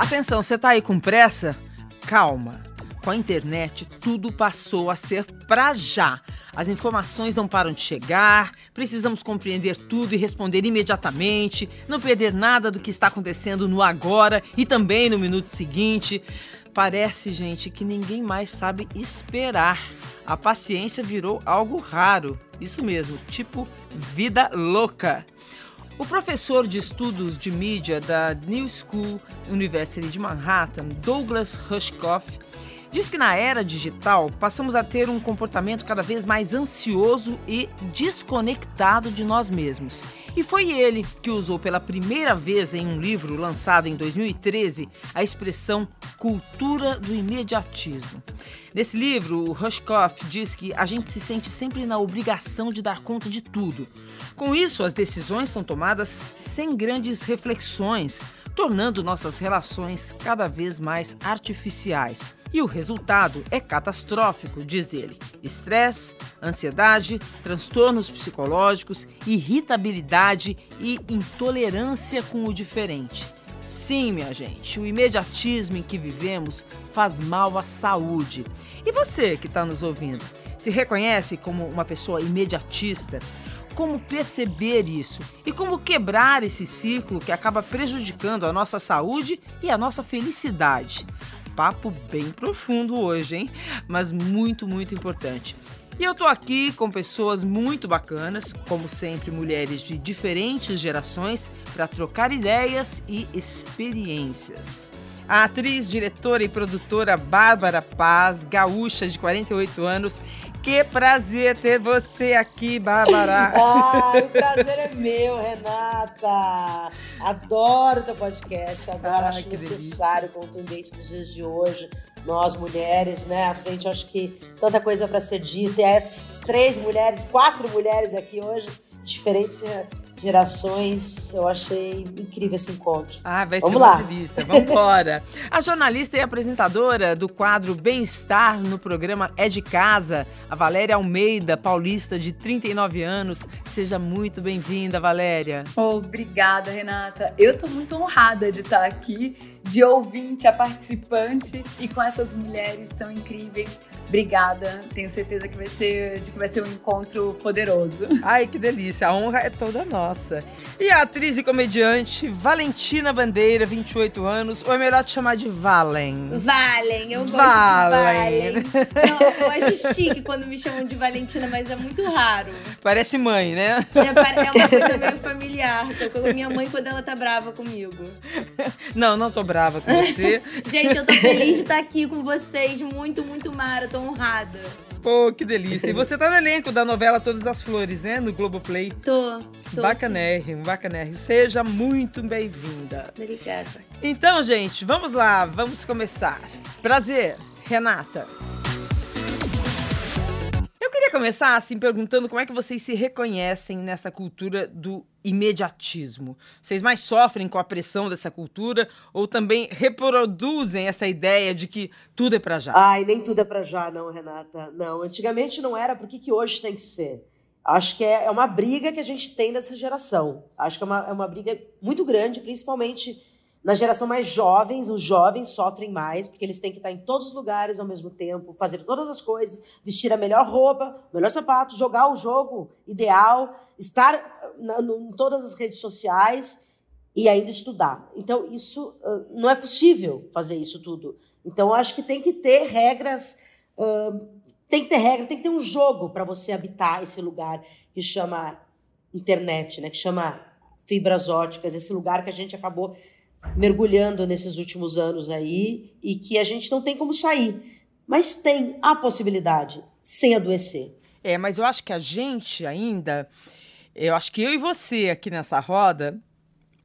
Atenção, você tá aí com pressa? Calma. Com a internet, tudo passou a ser pra já. As informações não param de chegar, precisamos compreender tudo e responder imediatamente, não perder nada do que está acontecendo no agora e também no minuto seguinte. Parece, gente, que ninguém mais sabe esperar. A paciência virou algo raro. Isso mesmo, tipo vida louca. O professor de estudos de mídia da New School University de Manhattan, Douglas Rushkoff, Diz que na era digital passamos a ter um comportamento cada vez mais ansioso e desconectado de nós mesmos. E foi ele que usou pela primeira vez em um livro lançado em 2013 a expressão cultura do imediatismo. Nesse livro, o Rushkoff diz que a gente se sente sempre na obrigação de dar conta de tudo. Com isso, as decisões são tomadas sem grandes reflexões, tornando nossas relações cada vez mais artificiais. E o resultado é catastrófico, diz ele. Estresse, ansiedade, transtornos psicológicos, irritabilidade e intolerância com o diferente. Sim, minha gente, o imediatismo em que vivemos faz mal à saúde. E você que está nos ouvindo, se reconhece como uma pessoa imediatista? Como perceber isso e como quebrar esse ciclo que acaba prejudicando a nossa saúde e a nossa felicidade? papo bem profundo hoje, hein? Mas muito, muito importante. E eu tô aqui com pessoas muito bacanas, como sempre, mulheres de diferentes gerações, para trocar ideias e experiências. A atriz, diretora e produtora Bárbara Paz, gaúcha de 48 anos, que prazer ter você aqui, Bárbara. Ai, o prazer é meu, Renata. Adoro teu podcast, adoro, Ai, acho necessário, delícia. contundente para os dias de hoje. Nós, mulheres, né, à frente, acho que tanta coisa para ser dita. E essas três mulheres, quatro mulheres aqui hoje, diferentes gerações. Eu achei incrível esse encontro. Ah, vai Vamos ser lá. uma delícia. Vamos embora. a jornalista e apresentadora do quadro Bem-Estar no programa É de Casa, a Valéria Almeida, paulista de 39 anos. Seja muito bem-vinda, Valéria. Obrigada, Renata. Eu estou muito honrada de estar aqui, de ouvinte a participante e com essas mulheres tão incríveis Obrigada. Tenho certeza que vai ser, de que vai ser um encontro poderoso. Ai, que delícia. A honra é toda nossa. E a atriz e comediante Valentina Bandeira, 28 anos, ou é melhor te chamar de Valen? Valen, eu gosto Valen. de Valen. Não, eu acho chique quando me chamam de Valentina, mas é muito raro. Parece mãe, né? É, é uma coisa meio familiar. Sabe? Minha mãe, quando ela tá brava comigo. Não, não tô brava com você. Gente, eu tô feliz de estar aqui com vocês. Muito, muito mara. Tô honrada. Pô, que delícia. E você tá no elenco da novela Todas as Flores, né? No Globoplay. Tô. tô bacanérrimo, bacanérrimo. Seja muito bem-vinda. Obrigada. Então, gente, vamos lá, vamos começar. Prazer, Renata. Eu queria começar assim perguntando como é que vocês se reconhecem nessa cultura do imediatismo. Vocês mais sofrem com a pressão dessa cultura ou também reproduzem essa ideia de que tudo é para já? Ai, nem tudo é para já, não, Renata. Não, antigamente não era, por que, que hoje tem que ser? Acho que é, é uma briga que a gente tem nessa geração. Acho que é uma, é uma briga muito grande, principalmente na geração mais jovens, os jovens sofrem mais, porque eles têm que estar em todos os lugares ao mesmo tempo, fazer todas as coisas, vestir a melhor roupa, melhor sapato, jogar o jogo ideal, estar na, no, em todas as redes sociais e ainda estudar. Então, isso uh, não é possível fazer isso tudo. Então, acho que tem que ter regras, uh, tem que ter regra, tem que ter um jogo para você habitar esse lugar que chama internet, né? que chama fibras óticas, esse lugar que a gente acabou mergulhando nesses últimos anos aí e que a gente não tem como sair. Mas tem a possibilidade, sem adoecer. É, mas eu acho que a gente ainda, eu acho que eu e você aqui nessa roda,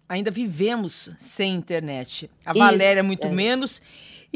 ainda vivemos sem internet. A Isso, Valéria muito é. menos.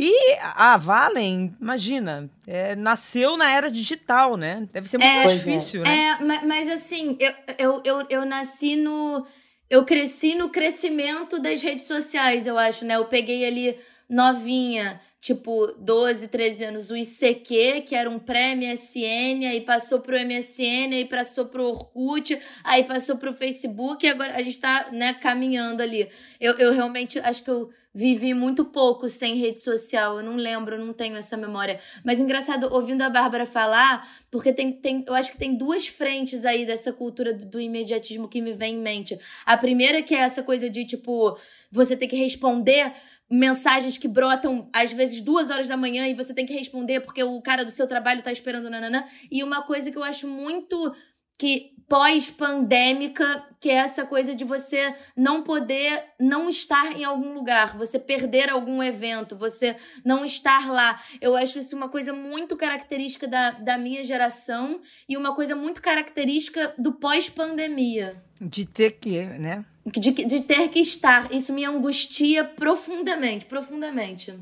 E a Valen, imagina, é, nasceu na era digital, né? Deve ser muito é, mais difícil, é. né? É, mas assim, eu, eu, eu, eu nasci no eu cresci no crescimento das redes sociais, eu acho, né? Eu peguei ali novinha, tipo 12, 13 anos, o ICQ, que era um pré-MSN, aí passou pro MSN, aí passou pro Orkut, aí passou pro Facebook, e agora a gente tá, né, caminhando ali. Eu, eu realmente acho que eu vivi muito pouco sem rede social. Eu não lembro, eu não tenho essa memória. Mas engraçado, ouvindo a Bárbara falar, porque tem, tem, eu acho que tem duas frentes aí dessa cultura do, do imediatismo que me vem em mente. A primeira que é essa coisa de, tipo, você ter que responder mensagens que brotam às vezes duas horas da manhã e você tem que responder porque o cara do seu trabalho tá esperando nananã. E uma coisa que eu acho muito que pós-pandêmica, que é essa coisa de você não poder não estar em algum lugar, você perder algum evento, você não estar lá. Eu acho isso uma coisa muito característica da, da minha geração e uma coisa muito característica do pós-pandemia. De ter que, né? De, de ter que estar. Isso me angustia profundamente, profundamente.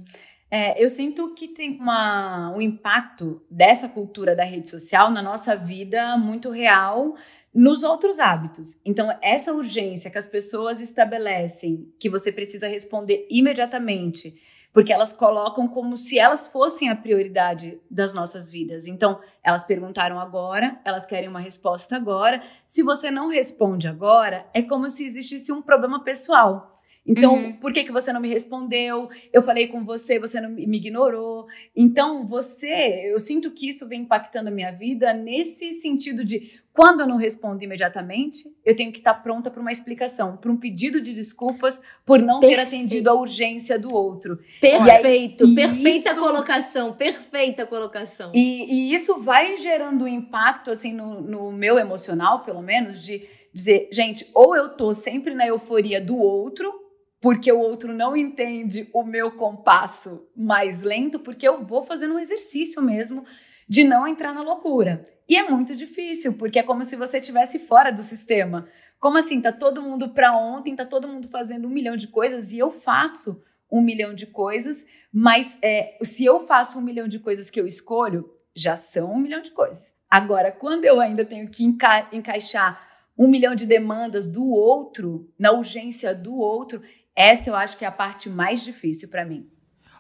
É, eu sinto que tem uma, um impacto dessa cultura da rede social na nossa vida muito real nos outros hábitos. Então, essa urgência que as pessoas estabelecem, que você precisa responder imediatamente, porque elas colocam como se elas fossem a prioridade das nossas vidas. Então, elas perguntaram agora, elas querem uma resposta agora. Se você não responde agora, é como se existisse um problema pessoal. Então, uhum. por que, que você não me respondeu? Eu falei com você, você não me ignorou. Então, você, eu sinto que isso vem impactando a minha vida nesse sentido de quando eu não respondo imediatamente, eu tenho que estar pronta para uma explicação, para um pedido de desculpas por não Perfeito. ter atendido a urgência do outro. Perfeito, aí, perfeita isso, colocação, perfeita colocação. E, e, isso vai gerando um impacto, assim, no, no meu emocional, pelo menos, de dizer, gente, ou eu tô sempre na euforia do outro, porque o outro não entende o meu compasso mais lento, porque eu vou fazendo um exercício mesmo de não entrar na loucura. E é muito difícil, porque é como se você estivesse fora do sistema. Como assim? Tá todo mundo para ontem, tá todo mundo fazendo um milhão de coisas e eu faço um milhão de coisas, mas é, se eu faço um milhão de coisas que eu escolho, já são um milhão de coisas. Agora, quando eu ainda tenho que enca encaixar um milhão de demandas do outro, na urgência do outro, essa eu acho que é a parte mais difícil para mim.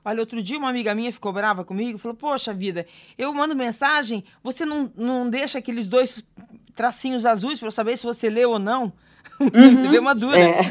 Olha, outro dia uma amiga minha ficou brava comigo, falou: Poxa vida, eu mando mensagem, você não, não deixa aqueles dois tracinhos azuis para eu saber se você leu ou não? Uhum. Deu uma dura. É,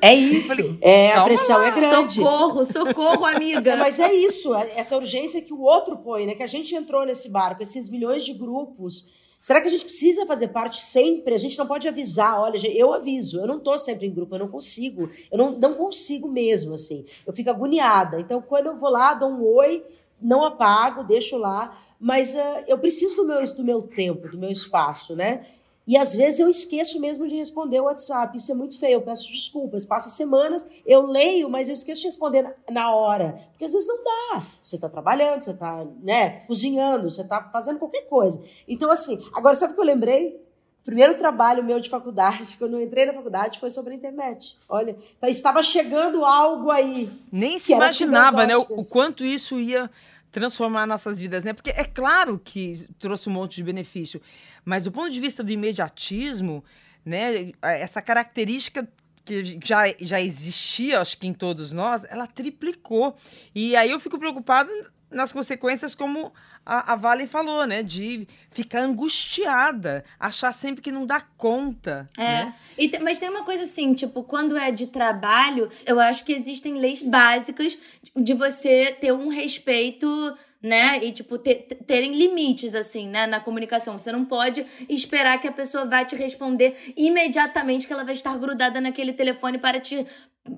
é isso. Falei, é, a pressão lá. é grande. Socorro, socorro, amiga. Mas é isso, é, essa urgência que o outro põe, né? Que a gente entrou nesse barco, esses milhões de grupos Será que a gente precisa fazer parte sempre? A gente não pode avisar, olha, eu aviso, eu não tô sempre em grupo, eu não consigo, eu não, não consigo mesmo, assim. Eu fico agoniada. Então, quando eu vou lá, dou um oi, não apago, deixo lá, mas uh, eu preciso do meu, do meu tempo, do meu espaço, né? E às vezes eu esqueço mesmo de responder o WhatsApp. Isso é muito feio. Eu peço desculpas. Passa semanas, eu leio, mas eu esqueço de responder na hora. Porque às vezes não dá. Você está trabalhando, você está né, cozinhando, você está fazendo qualquer coisa. Então, assim, agora sabe o que eu lembrei? O primeiro trabalho meu de faculdade, quando eu entrei na faculdade, foi sobre a internet. Olha, então estava chegando algo aí. Nem se imaginava, né? O, o quanto isso ia transformar nossas vidas, né? Porque é claro que trouxe um monte de benefício, mas do ponto de vista do imediatismo, né, essa característica que já, já existia, acho que em todos nós, ela triplicou. E aí eu fico preocupada nas consequências, como a, a Vale falou, né? De ficar angustiada, achar sempre que não dá conta. É. Né? Te, mas tem uma coisa assim, tipo, quando é de trabalho, eu acho que existem leis básicas de você ter um respeito né? E, tipo, ter, terem limites, assim, né? Na comunicação. Você não pode esperar que a pessoa vai te responder imediatamente que ela vai estar grudada naquele telefone para te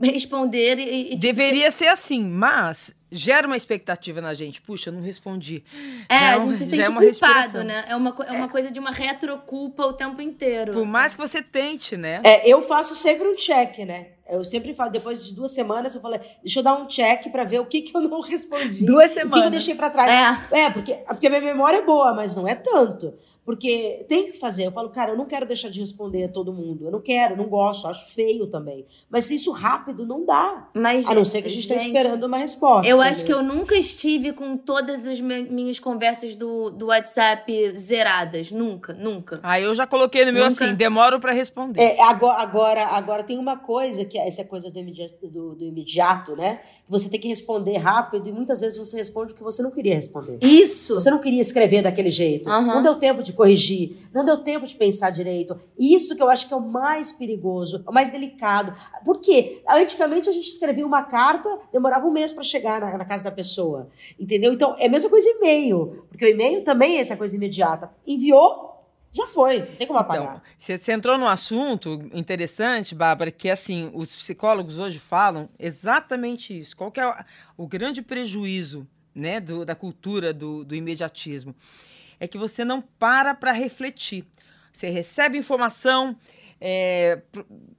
responder e. e Deveria ser assim, mas gera uma expectativa na gente. Puxa, eu não respondi. É, já a gente é, se sente é culpado, né? É uma, é uma coisa de uma retroculpa o tempo inteiro. Por mais que você tente, né? É, eu faço sempre um check, né? Eu sempre falo, depois de duas semanas, eu falei, deixa eu dar um check para ver o que, que eu não respondi. Duas semanas. O que eu deixei para trás. É, é porque, porque a minha memória é boa, mas não é tanto. Porque tem que fazer. Eu falo, cara, eu não quero deixar de responder a todo mundo. Eu não quero, não gosto, acho feio também. Mas isso rápido não dá. Mas, a não ser que a gente esteja esperando uma resposta. Eu acho né? que eu nunca estive com todas as minhas conversas do, do WhatsApp zeradas. Nunca, nunca. Ah, eu já coloquei no meu nunca. assim, demoro para responder. É, agora, agora, agora tem uma coisa, que é essa coisa do imediato, do, do imediato, né? Que você tem que responder rápido e muitas vezes você responde o que você não queria responder. Isso! Você não queria escrever daquele jeito. Uhum. Não deu tempo de corrigir, não deu tempo de pensar direito. Isso que eu acho que é o mais perigoso, o mais delicado. Por quê? Antigamente a gente escrevia uma carta, demorava um mês para chegar na, na, casa da pessoa. Entendeu? Então é a mesma coisa e-mail, porque o e-mail também é essa coisa imediata. Enviou, já foi, não tem como apagar. Então, você entrou num assunto interessante, Bárbara, que assim, os psicólogos hoje falam exatamente isso. Qual que é o, o grande prejuízo né, do, da cultura do, do imediatismo? É que você não para para refletir. Você recebe informação, é,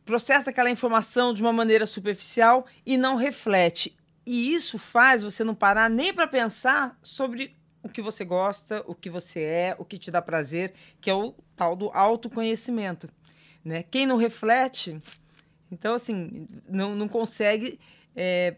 processa aquela informação de uma maneira superficial e não reflete. E isso faz você não parar nem para pensar sobre o que você gosta, o que você é, o que te dá prazer, que é o tal do autoconhecimento. Né? Quem não reflete, então, assim, não, não consegue é,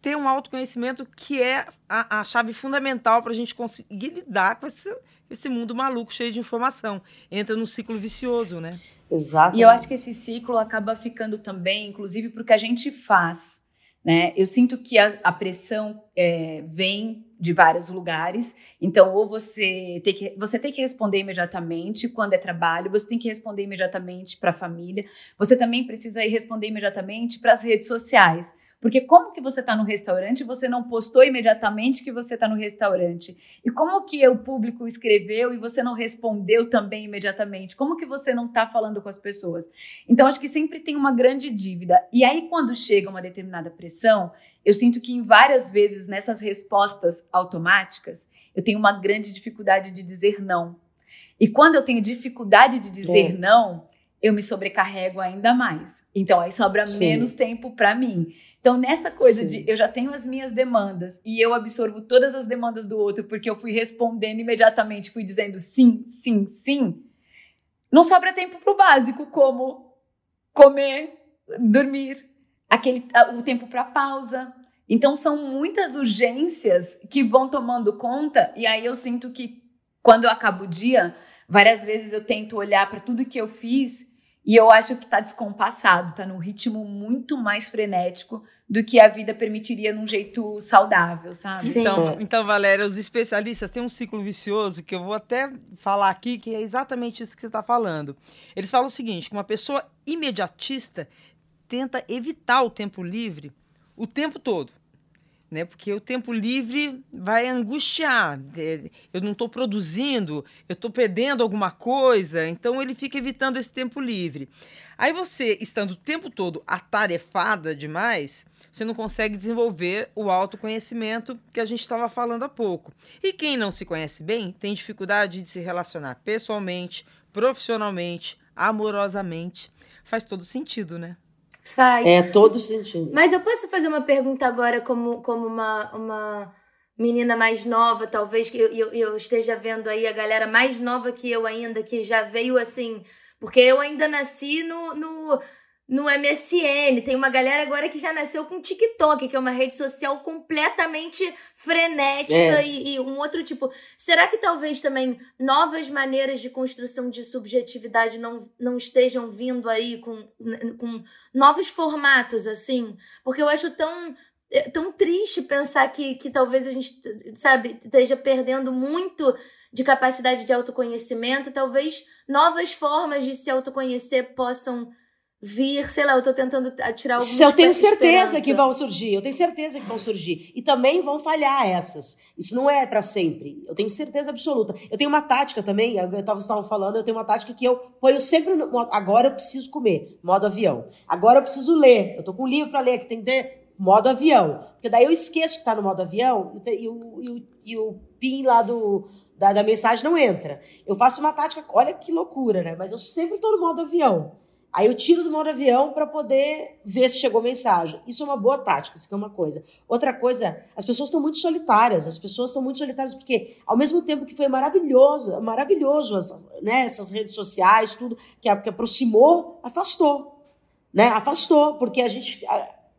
ter um autoconhecimento que é a, a chave fundamental para a gente conseguir lidar com esse, esse mundo maluco cheio de informação. Entra num ciclo vicioso, né? Exato. E eu acho que esse ciclo acaba ficando também, inclusive, porque a gente faz. Né? Eu sinto que a, a pressão é, vem de vários lugares. Então, ou você tem que você tem que responder imediatamente quando é trabalho, você tem que responder imediatamente para a família, você também precisa ir responder imediatamente para as redes sociais. Porque como que você está no restaurante e você não postou imediatamente que você está no restaurante? E como que o público escreveu e você não respondeu também imediatamente? Como que você não está falando com as pessoas? Então, acho que sempre tem uma grande dívida. E aí, quando chega uma determinada pressão, eu sinto que em várias vezes nessas respostas automáticas, eu tenho uma grande dificuldade de dizer não. E quando eu tenho dificuldade de dizer é. não, eu me sobrecarrego ainda mais. Então aí sobra Sim. menos tempo para mim. Então nessa coisa Sim. de eu já tenho as minhas demandas e eu absorvo todas as demandas do outro porque eu fui respondendo imediatamente, fui dizendo sim, sim, sim. Não sobra tempo para o básico, como comer, dormir, aquele o tempo para pausa. Então são muitas urgências que vão tomando conta e aí eu sinto que quando eu acabo o dia, várias vezes eu tento olhar para tudo que eu fiz e eu acho que está descompassado, está num ritmo muito mais frenético do que a vida permitiria num jeito saudável, sabe? Sim. Então, então, Valéria, os especialistas têm um ciclo vicioso que eu vou até falar aqui, que é exatamente isso que você está falando. Eles falam o seguinte: que uma pessoa imediatista tenta evitar o tempo livre o tempo todo né? Porque o tempo livre vai angustiar. É, eu não estou produzindo, eu estou perdendo alguma coisa, então ele fica evitando esse tempo livre. Aí você, estando o tempo todo atarefada demais, você não consegue desenvolver o autoconhecimento que a gente estava falando há pouco. E quem não se conhece bem tem dificuldade de se relacionar pessoalmente, profissionalmente, amorosamente. Faz todo sentido, né? Faz. É todo sentido. Mas eu posso fazer uma pergunta agora como, como uma, uma menina mais nova, talvez, que eu, eu, eu esteja vendo aí a galera mais nova que eu ainda, que já veio assim. Porque eu ainda nasci no, no no MSN. Tem uma galera agora que já nasceu com TikTok, que é uma rede social completamente frenética é. e, e, um outro tipo. Será que talvez também novas maneiras de construção de subjetividade não, não estejam vindo aí com, com novos formatos, assim? Porque eu acho tão. É tão triste pensar que, que talvez a gente, sabe, esteja perdendo muito de capacidade de autoconhecimento. Talvez novas formas de se autoconhecer possam vir, sei lá, eu tô tentando tirar algumas Eu tenho certeza esperança. que vão surgir, eu tenho certeza que vão surgir. E também vão falhar essas. Isso não é para sempre. Eu tenho certeza absoluta. Eu tenho uma tática também, eu tava estavam falando, eu tenho uma tática que eu ponho sempre no, agora eu preciso comer, modo avião. Agora eu preciso ler. Eu tô com um livro para ler que tem que ter modo avião. Porque daí eu esqueço que tá no modo avião e, e, o, e, o, e o pin lá do da, da mensagem não entra. Eu faço uma tática, olha que loucura, né? Mas eu sempre tô no modo avião. Aí eu tiro do modo avião para poder ver se chegou mensagem. Isso é uma boa tática, isso é uma coisa. Outra coisa, as pessoas estão muito solitárias, as pessoas estão muito solitárias porque ao mesmo tempo que foi maravilhoso, maravilhoso as, né, essas redes sociais, tudo que, que aproximou, afastou, né? Afastou, porque a gente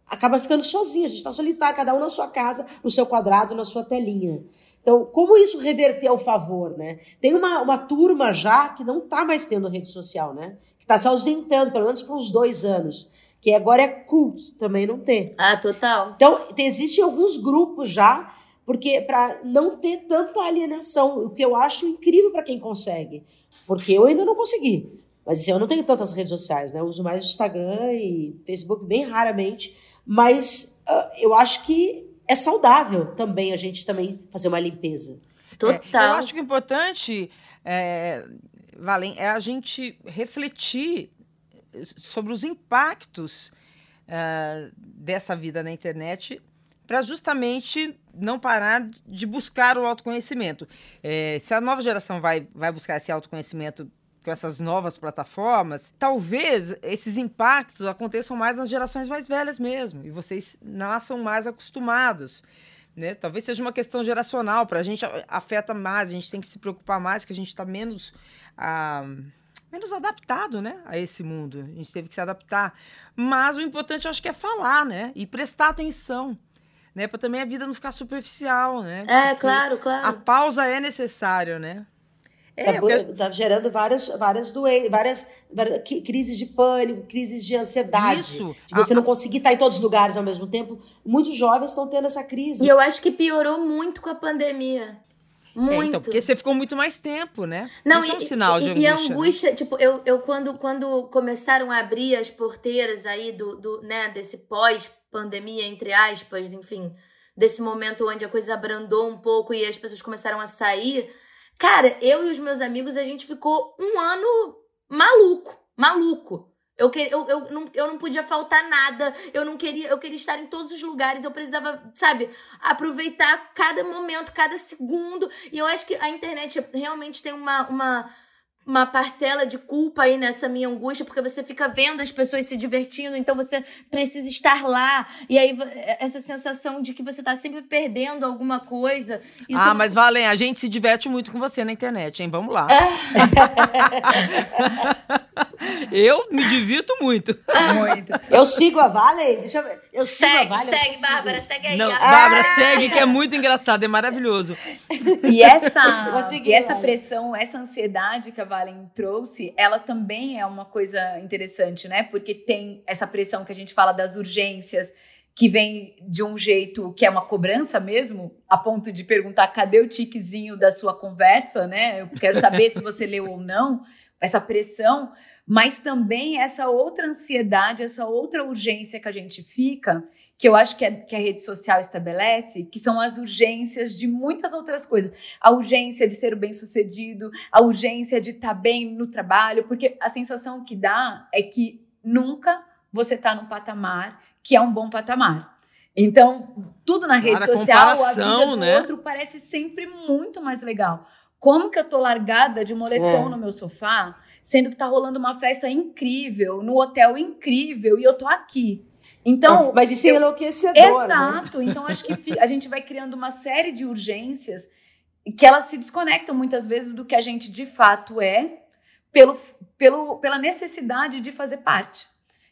acaba ficando sozinho, a gente está solitário, cada um na sua casa, no seu quadrado, na sua telinha. Então, como isso reverter ao favor, né? Tem uma, uma turma já que não está mais tendo rede social, né? Está se ausentando, pelo menos por uns dois anos. Que agora é culto também não ter. Ah, total. Então, existem alguns grupos já porque para não ter tanta alienação, o que eu acho incrível para quem consegue, porque eu ainda não consegui. Mas assim, eu não tenho tantas redes sociais, né? Eu uso mais o Instagram e Facebook bem raramente, mas uh, eu acho que é saudável também a gente também fazer uma limpeza. Total. É, eu acho que o importante, é, Valen, é a gente refletir sobre os impactos uh, dessa vida na internet para justamente não parar de buscar o autoconhecimento. É, se a nova geração vai, vai buscar esse autoconhecimento com essas novas plataformas, talvez esses impactos aconteçam mais nas gerações mais velhas mesmo, e vocês nasçam mais acostumados. Né? Talvez seja uma questão geracional, para a gente afeta mais, a gente tem que se preocupar mais, que a gente está menos. Ah, menos adaptado, né, a esse mundo. A gente teve que se adaptar. Mas o importante, eu acho que é falar, né, e prestar atenção, né, para também a vida não ficar superficial, né. É, Porque claro, claro. A pausa é necessária, né. É, tá, porque... tá gerando várias, várias doenças, várias, várias, crises de pânico, crises de ansiedade. Isso. De você a... não conseguir estar em todos os lugares ao mesmo tempo. Muitos jovens estão tendo essa crise. E eu acho que piorou muito com a pandemia. Muito. É, então, porque você ficou muito mais tempo, né? Não, Isso e, é um sinal e, de angústia. E a angústia, né? tipo, eu, eu quando, quando começaram a abrir as porteiras aí do, do né, desse pós-pandemia, entre aspas, enfim, desse momento onde a coisa abrandou um pouco e as pessoas começaram a sair, cara, eu e os meus amigos, a gente ficou um ano maluco, maluco. Eu, que, eu, eu, não, eu não podia faltar nada, eu não queria, eu queria estar em todos os lugares, eu precisava, sabe, aproveitar cada momento, cada segundo. E eu acho que a internet realmente tem uma, uma uma parcela de culpa aí nessa minha angústia, porque você fica vendo as pessoas se divertindo, então você precisa estar lá. E aí, essa sensação de que você tá sempre perdendo alguma coisa. Isso... Ah, mas Valen, a gente se diverte muito com você na internet, hein? Vamos lá. eu me divirto muito. Muito. Eu sigo a Valen, deixa eu ver. Eu sigo segue, a Valen. Segue, Bárbara, segue aí. Não, Bárbara, segue, que é muito engraçado, é maravilhoso. E essa, e essa pressão, essa ansiedade que a Valen trouxe, ela também é uma coisa interessante, né? Porque tem essa pressão que a gente fala das urgências, que vem de um jeito que é uma cobrança mesmo, a ponto de perguntar cadê o tiquezinho da sua conversa, né? Eu quero saber se você leu ou não. Essa pressão, mas também essa outra ansiedade, essa outra urgência que a gente fica, que eu acho que, é, que a rede social estabelece, que são as urgências de muitas outras coisas. A urgência de ser bem-sucedido, a urgência de estar tá bem no trabalho, porque a sensação que dá é que nunca você está num patamar que é um bom patamar. Então, tudo na rede Cara, social, a vida do né? outro parece sempre muito mais legal. Como que eu tô largada de moletom é. no meu sofá, sendo que tá rolando uma festa incrível, no hotel incrível, e eu tô aqui. Então, é, mas isso é enlouquecedor. Né? Exato. Né? Então, acho que a gente vai criando uma série de urgências que elas se desconectam muitas vezes do que a gente de fato é, pelo, pelo, pela necessidade de fazer parte.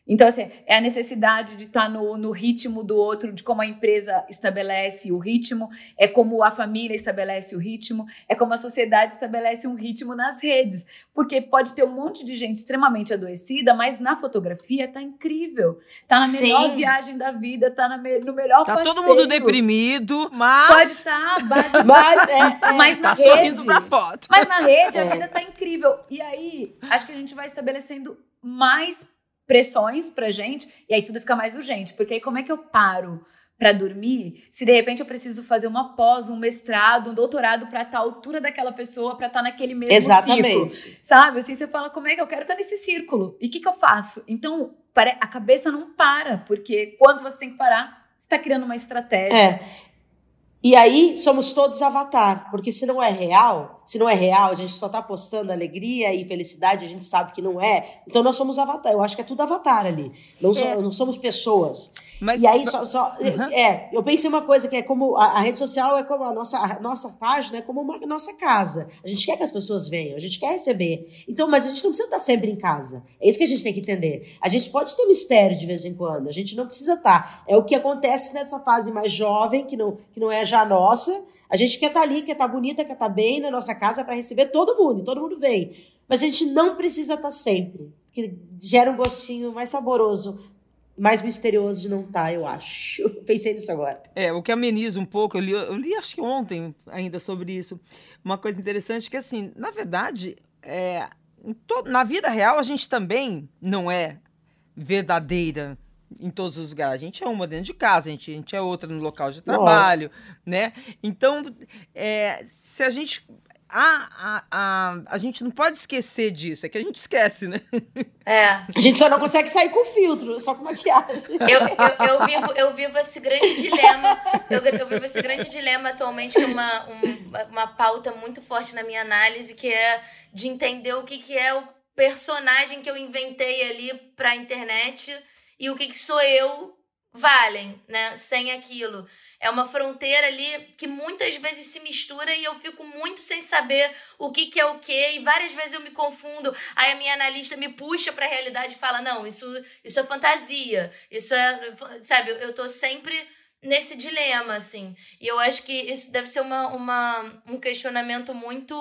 Então, assim, é a necessidade de estar tá no, no ritmo do outro, de como a empresa estabelece o ritmo, é como a família estabelece o ritmo, é como a sociedade estabelece um ritmo nas redes. Porque pode ter um monte de gente extremamente adoecida, mas na fotografia tá incrível. Tá na melhor Sim. viagem da vida, tá me, no melhor tá passeio. Tá todo mundo deprimido, mas... Pode estar, tá, base... mas, é, é, mas tá na sorrindo pra foto. Mas na rede a é. vida tá incrível. E aí, acho que a gente vai estabelecendo mais pressões pra gente, e aí tudo fica mais urgente. Porque aí como é que eu paro para dormir se de repente eu preciso fazer uma pós, um mestrado, um doutorado para estar à altura daquela pessoa, para estar naquele mesmo Exatamente. círculo? Sabe? Assim, você fala, como é que eu quero estar nesse círculo? E o que, que eu faço? Então, a cabeça não para, porque quando você tem que parar, você está criando uma estratégia. É. E aí somos todos avatar, porque se não é real, se não é real, a gente só tá postando alegria e felicidade, a gente sabe que não é. Então nós somos avatar. Eu acho que é tudo avatar ali. Não, é. so, não somos pessoas. Mas, e aí, só, só uhum. é, eu pensei uma coisa que é como a, a, rede social é como a nossa, a nossa página, é como uma nossa casa. A gente quer que as pessoas venham, a gente quer receber. Então, mas a gente não precisa estar sempre em casa. É isso que a gente tem que entender. A gente pode ter mistério de vez em quando, a gente não precisa estar. É o que acontece nessa fase mais jovem, que não, que não é já nossa. A gente quer estar ali, quer estar bonita, quer estar bem na nossa casa para receber todo mundo, todo mundo vem. Mas a gente não precisa estar sempre, que gera um gostinho mais saboroso mais misterioso de não estar, tá, eu acho. Pensei nisso agora. É, o que ameniza um pouco, eu li, eu li acho que ontem ainda sobre isso, uma coisa interessante que, assim, na verdade, é, na vida real a gente também não é verdadeira em todos os lugares. A gente é uma dentro de casa, a gente, a gente é outra no local de trabalho, Nossa. né? Então, é, se a gente a, a, a, a gente não pode esquecer disso, é que a gente esquece, né? É. A gente só não consegue sair com filtro, só com maquiagem. Eu, eu, eu, vivo, eu vivo esse grande dilema. Eu, eu vivo esse grande dilema atualmente, que é uma, um, uma pauta muito forte na minha análise, que é de entender o que, que é o personagem que eu inventei ali pra internet e o que, que sou eu valem, né? Sem aquilo. É uma fronteira ali que muitas vezes se mistura e eu fico muito sem saber o que, que é o que. E várias vezes eu me confundo. Aí a minha analista me puxa para a realidade e fala: não, isso, isso é fantasia. Isso é. Sabe, eu tô sempre nesse dilema, assim. E eu acho que isso deve ser uma, uma, um questionamento muito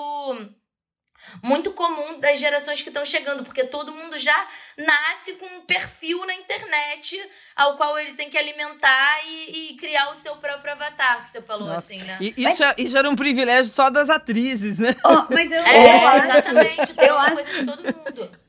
muito comum das gerações que estão chegando, porque todo mundo já nasce com um perfil na internet ao qual ele tem que alimentar e, e criar o seu próprio avatar, que você falou Nossa. assim, né? E, isso, mas... É, isso era um privilégio só das atrizes, né? Oh, mas eu, é, eu acho, exatamente, eu acho de todo mundo.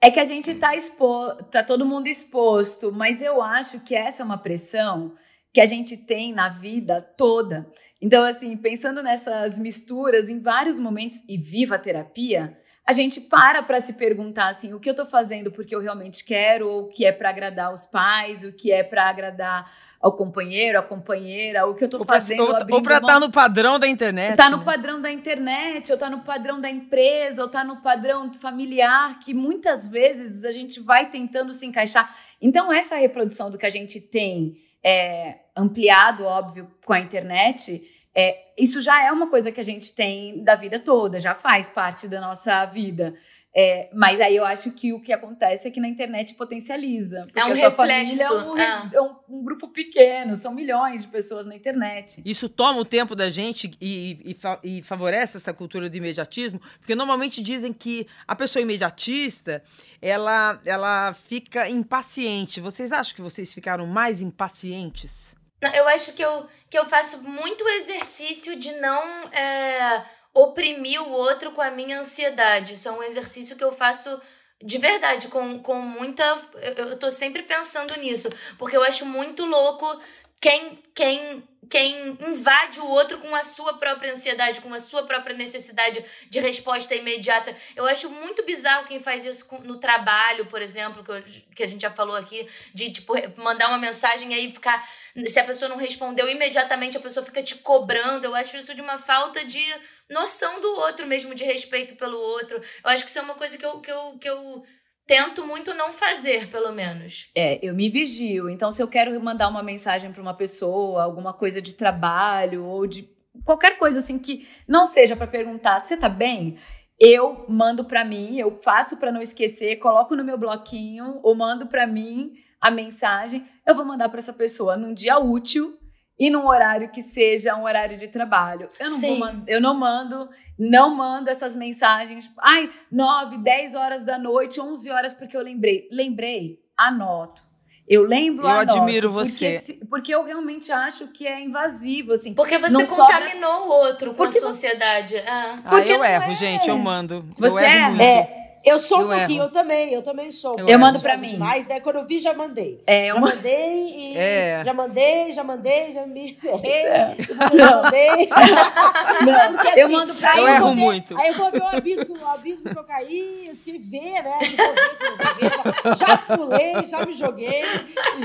É que a gente tá exposto, tá todo mundo exposto, mas eu acho que essa é uma pressão que a gente tem na vida toda. Então, assim, pensando nessas misturas em vários momentos e viva a terapia, a gente para para se perguntar assim, o que eu estou fazendo porque eu realmente quero, ou o que é para agradar os pais, o que é para agradar ao companheiro, a companheira, o que eu estou fazendo. Ou, ou para estar tá no padrão da internet. Tá né? no padrão da internet, ou tá no padrão da empresa, ou tá no padrão familiar, que muitas vezes a gente vai tentando se encaixar. Então, essa reprodução do que a gente tem é, ampliado, óbvio, com a internet, é, isso já é uma coisa que a gente tem da vida toda, já faz parte da nossa vida. É, mas aí eu acho que o que acontece é que na internet potencializa. Porque é um a sua reflexo. família é um, é. é um, um, grupo pequeno, são milhões de pessoas na internet. Isso toma o tempo da gente e, e, e, favorece essa cultura do imediatismo, porque normalmente dizem que a pessoa imediatista ela, ela fica impaciente. Vocês acham que vocês ficaram mais impacientes? Eu acho que eu, que eu faço muito exercício de não é, oprimir o outro com a minha ansiedade. Isso é um exercício que eu faço de verdade, com, com muita. Eu, eu tô sempre pensando nisso, porque eu acho muito louco quem, quem quem invade o outro com a sua própria ansiedade, com a sua própria necessidade de resposta imediata. Eu acho muito bizarro quem faz isso no trabalho, por exemplo, que, eu, que a gente já falou aqui, de tipo mandar uma mensagem e aí ficar. Se a pessoa não respondeu imediatamente, a pessoa fica te cobrando. Eu acho isso de uma falta de noção do outro mesmo, de respeito pelo outro. Eu acho que isso é uma coisa que eu, que eu, que eu tento muito não fazer, pelo menos. É, eu me vigio. Então, se eu quero mandar uma mensagem para uma pessoa, alguma coisa de trabalho ou de qualquer coisa assim que não seja para perguntar, você tá bem? Eu mando para mim, eu faço para não esquecer, coloco no meu bloquinho ou mando para mim a mensagem. Eu vou mandar para essa pessoa num dia útil e num horário que seja um horário de trabalho. Eu não, Sim. vou, eu não mando, não mando essas mensagens. Ai, 9, 10 horas da noite, 11 horas porque eu lembrei. Lembrei, anoto. Eu lembro, Eu anoto, admiro você. Porque, porque, eu realmente acho que é invasivo, assim. Porque você contaminou sobra... o outro com porque a sociedade. Ah. ah eu erro, é. gente, eu mando. Você eu erra? É, eu sou eu um pouquinho, erro. eu também, eu também sou. Eu, eu mando pra mim. Demais, daí quando eu vi, já mandei. É, eu já mandei e. É. Já mandei, já mandei, já me ferrei. É. Já mandei. Não, Porque, assim, eu mando pra Eu, eu erro ver, muito. Aí eu vou ver o abismo, o abismo que eu caí, se ver, né? Se ver, se ver, já, já pulei, já me joguei,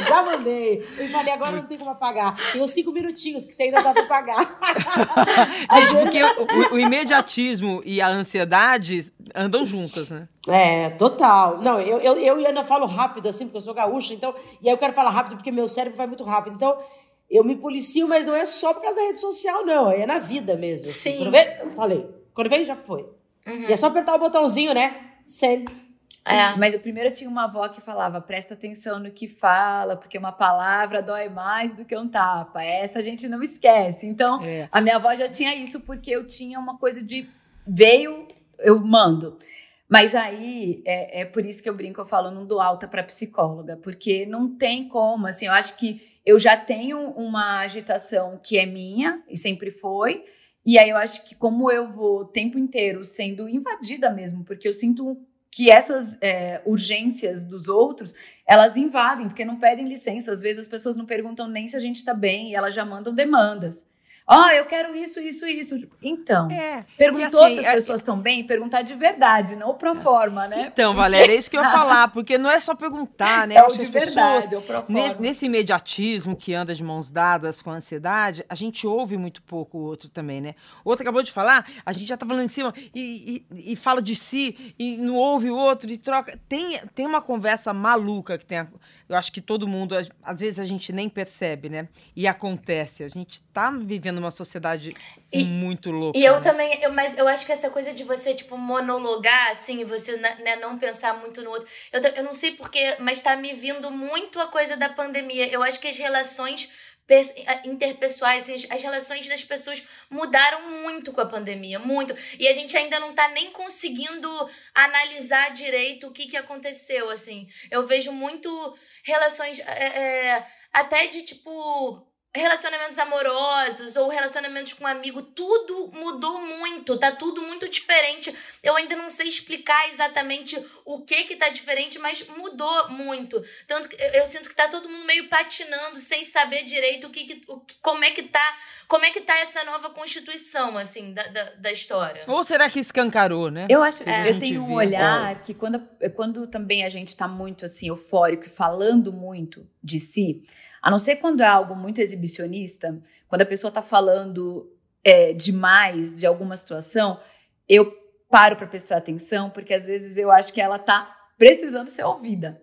já mandei. E falei, agora não tem como apagar. Tem uns cinco minutinhos que você ainda dá pra pagar. Gente, porque o, o imediatismo e a ansiedade andam juntas, né? É, total. Não, eu, eu, eu e Ana falo rápido, assim, porque eu sou gaúcha, então, e aí eu quero falar rápido porque meu cérebro vai muito rápido. Então, eu me policio, mas não é só por causa da rede social, não. É na vida mesmo. Assim. Sim. Quando vem, eu falei. Quando vem, já foi. Uhum. E é só apertar o botãozinho, né? Sempre. É. Mas o primeiro tinha uma avó que falava: presta atenção no que fala, porque uma palavra dói mais do que um tapa. Essa a gente não esquece. Então, é. a minha avó já tinha isso, porque eu tinha uma coisa de veio, eu mando. Mas aí é, é por isso que eu brinco, eu falo, não dou alta para psicóloga, porque não tem como, assim, eu acho que eu já tenho uma agitação que é minha e sempre foi. E aí eu acho que como eu vou o tempo inteiro sendo invadida mesmo, porque eu sinto que essas é, urgências dos outros, elas invadem, porque não pedem licença. Às vezes as pessoas não perguntam nem se a gente está bem e elas já mandam demandas. Ó, oh, eu quero isso, isso, isso. Então, é, perguntou assim, se as é pessoas estão bem? Perguntar de verdade, não pro forma, né? Então, Valéria, é isso que eu ia falar, porque não é só perguntar, né? É o de verdade, é o pro forma. Nesse imediatismo que anda de mãos dadas com a ansiedade, a gente ouve muito pouco o outro também, né? O outro acabou de falar, a gente já tá falando em cima e, e, e fala de si e não ouve o outro e troca. Tem, tem uma conversa maluca que tem... A, eu acho que todo mundo, às vezes a gente nem percebe, né? E acontece. A gente está vivendo uma sociedade e, muito louca. E eu né? também, eu, mas eu acho que essa coisa de você, tipo, monologar, assim, você né, não pensar muito no outro. Eu, eu não sei porquê, mas está me vindo muito a coisa da pandemia. Eu acho que as relações interpessoais, as relações das pessoas mudaram muito com a pandemia, muito. E a gente ainda não tá nem conseguindo analisar direito o que, que aconteceu, assim. Eu vejo muito relações é, é, até de tipo relacionamentos amorosos ou relacionamentos com um amigo, tudo mudou muito, tá tudo muito diferente. Eu ainda não sei explicar exatamente o que que tá diferente, mas mudou muito. Tanto que eu sinto que tá todo mundo meio patinando sem saber direito o que, que o, como é que tá, como é que tá essa nova constituição assim da, da, da história. Ou será que escancarou, né? Eu acho, é. eu tenho um olhar que quando quando também a gente tá muito assim eufórico e falando muito de si, a não ser quando é algo muito exibicionista, quando a pessoa está falando é, demais de alguma situação, eu paro para prestar atenção, porque às vezes eu acho que ela está precisando ser ouvida.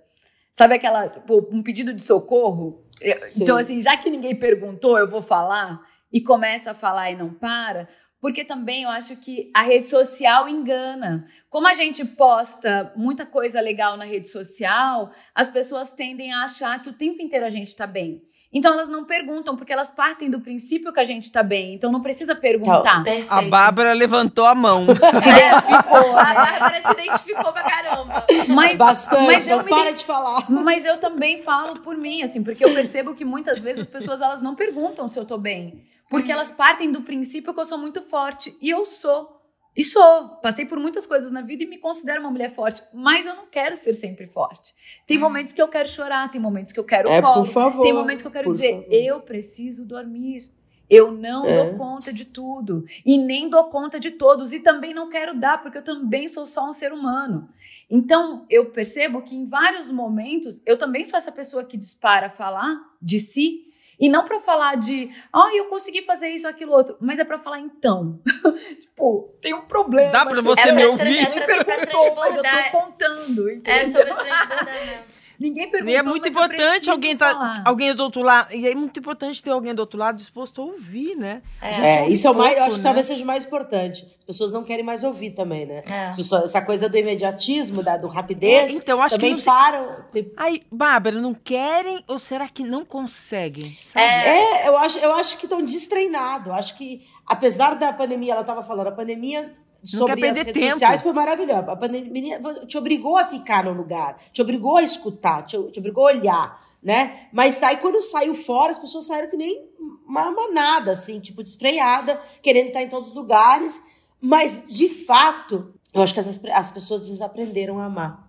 Sabe aquela, tipo, um pedido de socorro? Sim. Então, assim, já que ninguém perguntou, eu vou falar, e começa a falar e não para, porque também eu acho que a rede social engana. Como a gente posta muita coisa legal na rede social, as pessoas tendem a achar que o tempo inteiro a gente está bem. Então elas não perguntam, porque elas partem do princípio que a gente está bem. Então não precisa perguntar. Então, a Bárbara levantou a mão. Se identificou. Né? A Bárbara se identificou pra caramba. Mas, Bastante, mas eu me para de falar. Mas eu também falo por mim, assim, porque eu percebo que muitas vezes as pessoas elas não perguntam se eu tô bem. Porque elas partem do princípio que eu sou muito forte. E eu sou. E sou. Passei por muitas coisas na vida e me considero uma mulher forte. Mas eu não quero ser sempre forte. Tem hum. momentos que eu quero chorar, tem momentos que eu quero é, colo. Por favor, tem momentos que eu quero dizer, favor. eu preciso dormir. Eu não é. dou conta de tudo. E nem dou conta de todos. E também não quero dar, porque eu também sou só um ser humano. Então, eu percebo que em vários momentos, eu também sou essa pessoa que dispara falar de si e não para falar de, ah, oh, eu consegui fazer isso, aquilo, outro, mas é para falar então. tipo, tem um problema. Dá para você é me ouvir? É pra, pra, pra mas eu tô contando, entendeu? É sobre transbordar mesmo. Ninguém perguntou, E é muito importante alguém tá, alguém do outro lado. E é muito importante ter alguém do outro lado disposto a ouvir, né? É, é isso é o mais, eu acho que talvez né? seja o mais importante. As pessoas não querem mais ouvir também, né? É. Pessoas, essa coisa do imediatismo, da do rapidez, é, então, acho também que não param. Tem... Aí, Bárbara, não querem ou será que não conseguem? É, eu acho, eu acho que estão destreinados. Acho que, apesar da pandemia, ela estava falando, a pandemia sobre as redes tempo. sociais foi maravilhosa. A pandemia te obrigou a ficar no lugar, te obrigou a escutar, te, te obrigou a olhar, né? Mas aí quando saiu fora, as pessoas saíram que nem uma manada, assim, tipo, desfreada, querendo estar em todos os lugares. Mas, de fato, eu acho que as, as pessoas desaprenderam a amar.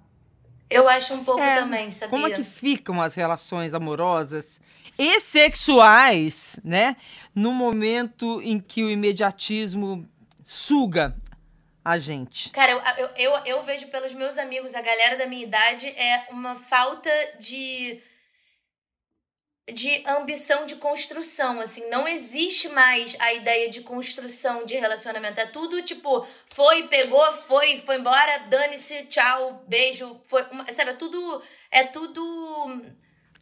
Eu acho um pouco é, também, sabia? Como é que ficam as relações amorosas e sexuais, né? No momento em que o imediatismo suga a gente. Cara, eu, eu, eu, eu, vejo pelos meus amigos, a galera da minha idade, é uma falta de de ambição de construção, assim, não existe mais a ideia de construção de relacionamento, é tudo tipo, foi, pegou, foi, foi embora, dane-se, tchau, beijo, foi, sabe, é tudo, é tudo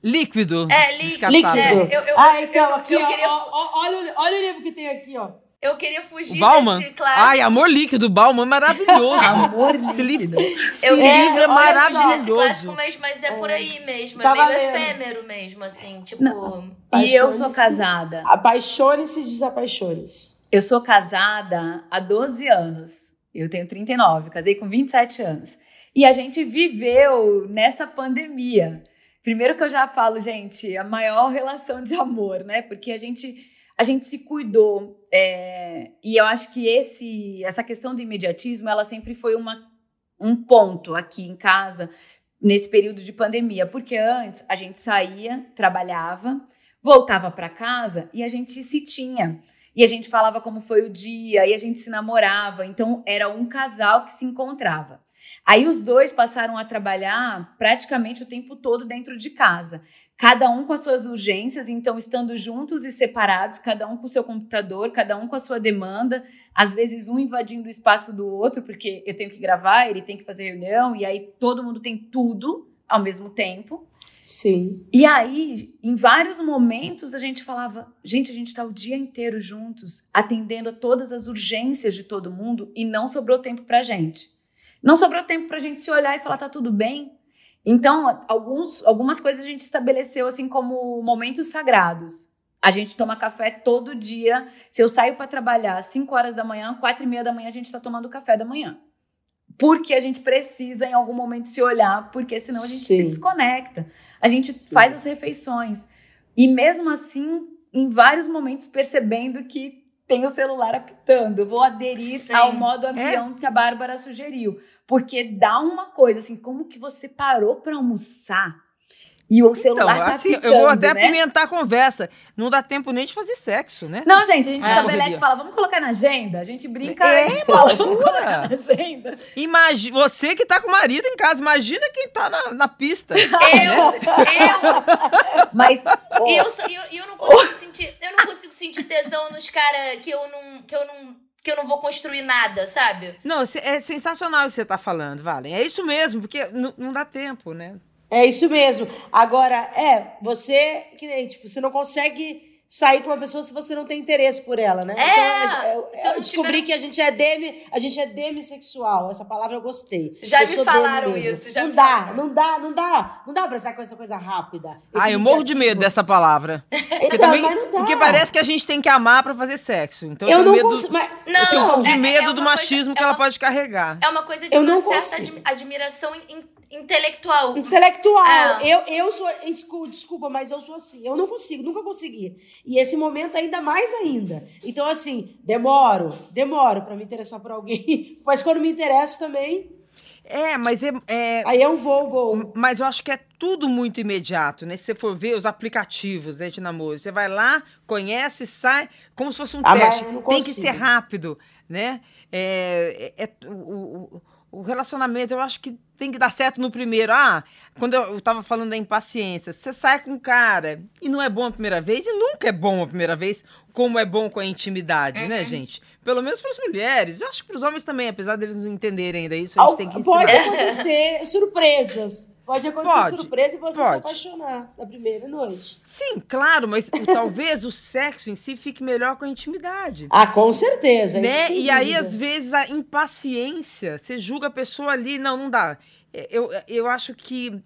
líquido. É, líquido. É, eu, eu, ah, então, aqui, eu, ó, queria... ó, olha, olha o livro que tem aqui, ó. Eu queria fugir o Bauman? desse clássico. Ai, Amor Líquido, Bauman, maravilhoso. amor Líquido. Eu livro é maravilhoso. Desse clássico, mas, mas é por aí mesmo. É meio efêmero mesmo, assim, tipo... E eu sou casada. Apaixone-se e desapaixone-se. Eu sou casada há 12 anos. Eu tenho 39, casei com 27 anos. E a gente viveu nessa pandemia. Primeiro que eu já falo, gente, a maior relação de amor, né? Porque a gente a gente se cuidou. É, e eu acho que esse, essa questão do imediatismo, ela sempre foi uma, um ponto aqui em casa, nesse período de pandemia. Porque antes a gente saía, trabalhava, voltava para casa e a gente se tinha. E a gente falava como foi o dia, e a gente se namorava. Então era um casal que se encontrava. Aí os dois passaram a trabalhar praticamente o tempo todo dentro de casa cada um com as suas urgências, então estando juntos e separados, cada um com o seu computador, cada um com a sua demanda, às vezes um invadindo o espaço do outro, porque eu tenho que gravar, ele tem que fazer reunião, e aí todo mundo tem tudo ao mesmo tempo. Sim. E aí, em vários momentos, a gente falava: gente, a gente está o dia inteiro juntos, atendendo a todas as urgências de todo mundo, e não sobrou tempo pra gente. Não sobrou tempo pra gente se olhar e falar: tá tudo bem? Então, alguns, algumas coisas a gente estabeleceu assim como momentos sagrados. A gente toma café todo dia. Se eu saio para trabalhar às 5 horas da manhã, 4 e meia da manhã, a gente está tomando café da manhã. Porque a gente precisa em algum momento se olhar, porque senão a gente Sim. se desconecta. A gente Sim. faz as refeições. E mesmo assim, em vários momentos, percebendo que tem o celular apitando. Eu vou aderir Sim. ao modo avião é? que a Bárbara sugeriu. Porque dá uma coisa, assim, como que você parou para almoçar e o celular então, tá assim, Eu vou até né? apimentar a conversa. Não dá tempo nem de fazer sexo, né? Não, gente, a gente é, estabelece e fala, vamos colocar na agenda. A gente brinca é, e fala, vamos colocar na agenda. Imagina, você que tá com o marido em casa, imagina quem tá na, na pista. Eu, eu. Mas oh. eu, eu, eu não consigo sentir, eu não consigo sentir tesão nos caras que eu não, que eu não que eu não vou construir nada, sabe? Não, é sensacional o que você tá falando, Valen. É isso mesmo, porque não, não dá tempo, né? É isso mesmo. Agora, é, você que tipo, você não consegue sair com uma pessoa se você não tem interesse por ela, né? É, então, eu, eu, eu descobri tiver... que a gente é demi, a gente é demissexual. Essa palavra eu gostei. Já eu me falaram isso, já Não dá, falaram. não dá, não dá, não dá pra essa coisa, coisa rápida. Ah, eu morro de medo dessa palavra. Porque, então, também, porque parece que a gente tem que amar pra fazer sexo. Então eu, eu não medo, consigo, mas... não, eu tenho um pouco de é, medo é do machismo coisa, que ela uma, pode carregar. É uma coisa de eu uma certa consigo. admiração intelectual. Intelectual. É. Eu, eu sou. Desculpa, mas eu sou assim. Eu não consigo, nunca consegui. E esse momento ainda mais ainda. Então, assim, demoro, demoro para me interessar por alguém. Mas quando me interesso também. É, mas é, é, Aí é um voo bom. Mas eu acho que é tudo muito imediato, né? Se você for ver os aplicativos né, de namoro, você vai lá, conhece, sai, como se fosse um ah, teste. Tem que ser rápido, né? É, é, é o, o o relacionamento, eu acho que tem que dar certo no primeiro. Ah, quando eu, estava falando da impaciência, você sai com um cara e não é bom a primeira vez, e nunca é bom a primeira vez, como é bom com a intimidade, né, uhum. né, gente? Pelo menos para as mulheres. Eu acho que para os homens também, apesar deles não entenderem ainda isso, a gente Al tem que ensinar. Pode acontecer surpresas. Pode acontecer pode, surpresa e você pode. se apaixonar na primeira noite. Sim, claro, mas talvez o sexo em si fique melhor com a intimidade. Ah, com certeza. Né? e aí, às vezes, a impaciência, você julga a pessoa ali, não, não dá. É, eu, eu acho que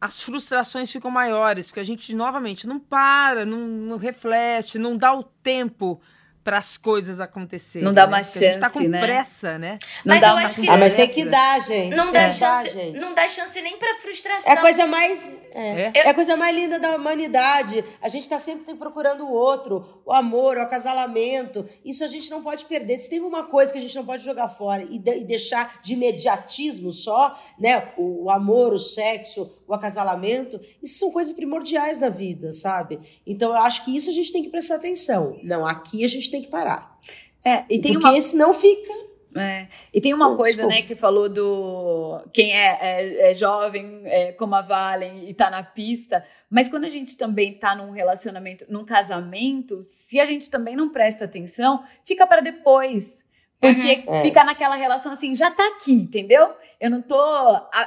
as frustrações ficam maiores, porque a gente, novamente, não para, não, não reflete, não dá o tempo para as coisas acontecerem. Não dá né? chance, a gente tá com né? pressa, né? Não mas dá uma chance. Ah, mas tem que dar, gente. Não dá chance, dar, não dá chance nem para frustração. É a coisa mais é, é. é, a coisa mais linda da humanidade. A gente está sempre procurando o outro, o amor, o acasalamento. Isso a gente não pode perder. Se tem uma coisa que a gente não pode jogar fora e, de, e deixar de imediatismo só, né? O, o amor, o sexo, o acasalamento, isso são coisas primordiais na vida, sabe? Então eu acho que isso a gente tem que prestar atenção. Não, aqui a gente tem que parar. É, e tem Porque uma... senão fica. É. E tem uma oh, coisa, desculpa. né, que falou do quem é, é, é jovem, é, como a Valen, e tá na pista. Mas quando a gente também tá num relacionamento, num casamento, se a gente também não presta atenção, fica para depois. Porque uhum. fica naquela relação assim, já tá aqui, entendeu? Eu não tô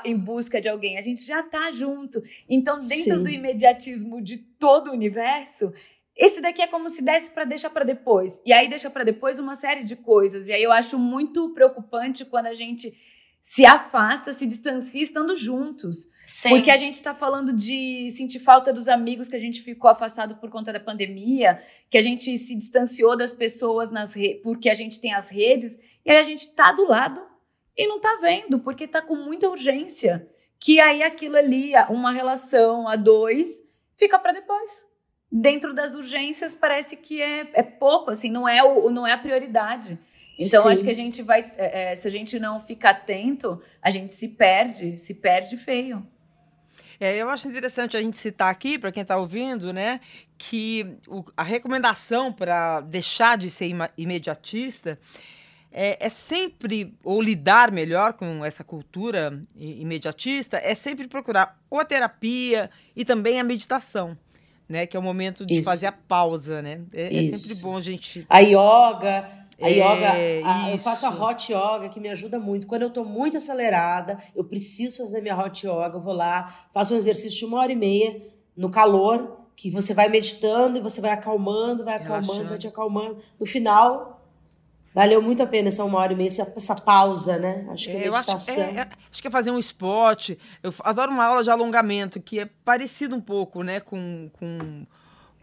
em busca de alguém, a gente já tá junto. Então, dentro Sim. do imediatismo de todo o universo, esse daqui é como se desse para deixar para depois. E aí deixa para depois uma série de coisas. E aí eu acho muito preocupante quando a gente se afasta, se distancia estando juntos. Sim. Porque a gente está falando de sentir falta dos amigos que a gente ficou afastado por conta da pandemia, que a gente se distanciou das pessoas nas porque a gente tem as redes, e aí a gente está do lado e não está vendo, porque está com muita urgência. Que aí aquilo ali, uma relação a dois, fica para depois. Dentro das urgências parece que é, é pouco, assim, não é, o, não é a prioridade. Então, Sim. acho que a gente vai. É, é, se a gente não ficar atento, a gente se perde, se perde feio. É, eu acho interessante a gente citar aqui, para quem está ouvindo, né, que o, a recomendação para deixar de ser imediatista é, é, sempre, ou lidar melhor com essa cultura imediatista, é sempre procurar ou a terapia e também a meditação. Né, que é o momento de Isso. fazer a pausa, né? É, é sempre bom a gente. A yoga, a é, yoga, a, eu faço a hot yoga que me ajuda muito. Quando eu estou muito acelerada, eu preciso fazer minha hot yoga, eu vou lá, faço um exercício de uma hora e meia no calor, que você vai meditando e você vai acalmando, vai acalmando, Relaxando. vai te acalmando. No final, Valeu muito a pena essa uma hora e meia, essa, essa pausa, né? Acho que é, é meditação. Acho, é, é, acho, que é fazer um esporte. Eu adoro uma aula de alongamento, que é parecido um pouco, né, com, com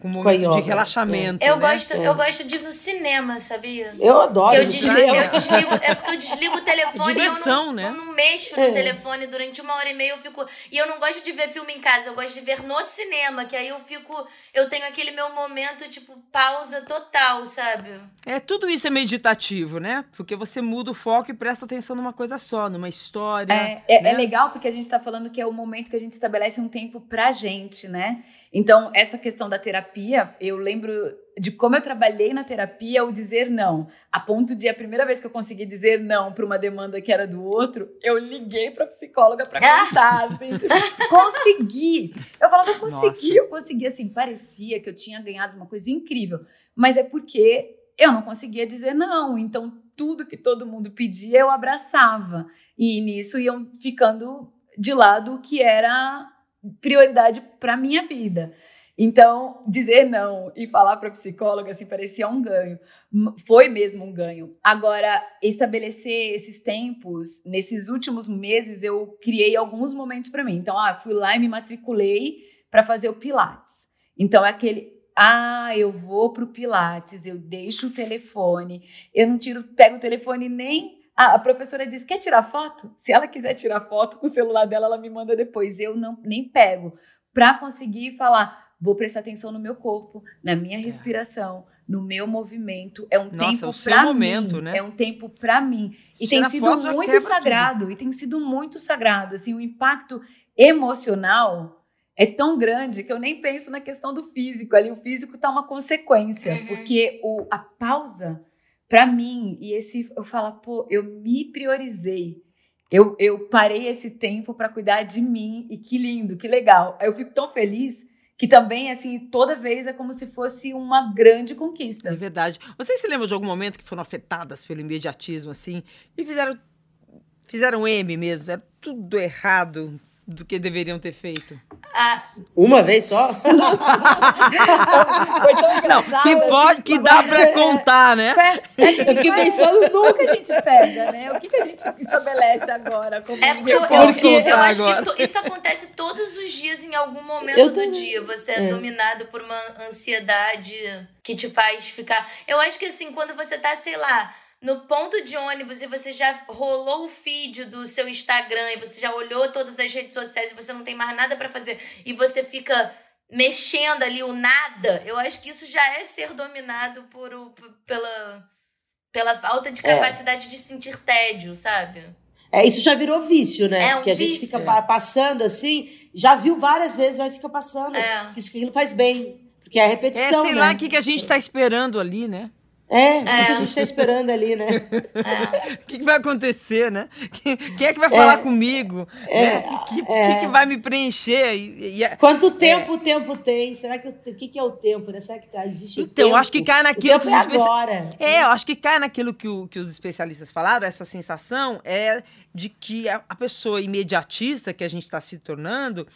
com um momento de relaxamento. Eu, né? gosto, eu gosto de ir no cinema, sabia? Eu adoro eu desligo, eu desligo, É porque eu desligo o telefone Diversão, e eu não, né? eu não mexo no é. telefone durante uma hora e meia. Eu fico. E eu não gosto de ver filme em casa, eu gosto de ver no cinema, que aí eu fico. Eu tenho aquele meu momento, tipo, pausa total, sabe? É, tudo isso é meditativo, né? Porque você muda o foco e presta atenção numa coisa só, numa história. É, é, né? é legal porque a gente tá falando que é o momento que a gente estabelece um tempo pra gente, né? Então, essa questão da terapia, eu lembro de como eu trabalhei na terapia o dizer não. A ponto de a primeira vez que eu consegui dizer não para uma demanda que era do outro, eu liguei para psicóloga para contar, assim, consegui. Eu falava, eu consegui, Nossa. eu consegui, assim, parecia que eu tinha ganhado uma coisa incrível, mas é porque eu não conseguia dizer não. Então, tudo que todo mundo pedia, eu abraçava. E nisso iam ficando de lado o que era prioridade para minha vida. Então, dizer não e falar para psicóloga assim parecia um ganho. Foi mesmo um ganho. Agora, estabelecer esses tempos, nesses últimos meses eu criei alguns momentos para mim. Então, ah, fui lá e me matriculei para fazer o pilates. Então, é aquele ah, eu vou pro pilates, eu deixo o telefone, eu não tiro, pego o telefone nem ah, a professora disse: quer tirar foto? Se ela quiser tirar foto com o celular dela, ela me manda depois. Eu não nem pego. Para conseguir falar, vou prestar atenção no meu corpo, na minha respiração, no meu movimento. É um Nossa, tempo para mim. Momento, né? É um tempo para mim. E tem sido foto, muito sagrado. Tudo. E tem sido muito sagrado. Assim, o impacto emocional é tão grande que eu nem penso na questão do físico. Ali o físico está uma consequência, uhum. porque o, a pausa para mim, e esse eu falo, pô, eu me priorizei. Eu, eu parei esse tempo para cuidar de mim e que lindo, que legal. Eu fico tão feliz que também, assim, toda vez é como se fosse uma grande conquista. É verdade. Vocês se lembram de algum momento que foram afetadas pelo imediatismo, assim, e fizeram, fizeram M mesmo? Era tudo errado, do que deveriam ter feito? Ah. Uma vez só? Foi tão engraçado. Não, que, pode, que dá pra contar, né? É, é, eu fiquei pensando no que a gente pega, né? O que, que a gente estabelece agora? Como é porque eu, eu, eu acho que isso acontece todos os dias, em algum momento do dia. Você é, é dominado por uma ansiedade que te faz ficar. Eu acho que assim, quando você tá, sei lá no ponto de ônibus e você já rolou o feed do seu Instagram e você já olhou todas as redes sociais e você não tem mais nada para fazer e você fica mexendo ali o nada, eu acho que isso já é ser dominado por, pela, pela falta de é. capacidade é. de sentir tédio, sabe? É, isso já virou vício, né? É um Porque a gente fica passando assim, já viu várias vezes, vai ficar passando. É. Isso que aquilo faz bem. Porque é a repetição. É, sei né? lá o que, que a gente está esperando ali, né? É, o que a gente está esperando ali, né? É. O que, que, vai acontecer, né? Quem, quem é que vai falar é. comigo? É. Né? O que, que, que, vai me preencher? E, e, Quanto tempo o tempo tem? Será que o que, que é o tempo? Né? Será que tá, existe Então, tempo? acho que cai naquilo o tempo que os é agora. É, eu acho que cai naquilo que, o, que os especialistas falaram, essa sensação é de que a, a pessoa imediatista que a gente está se tornando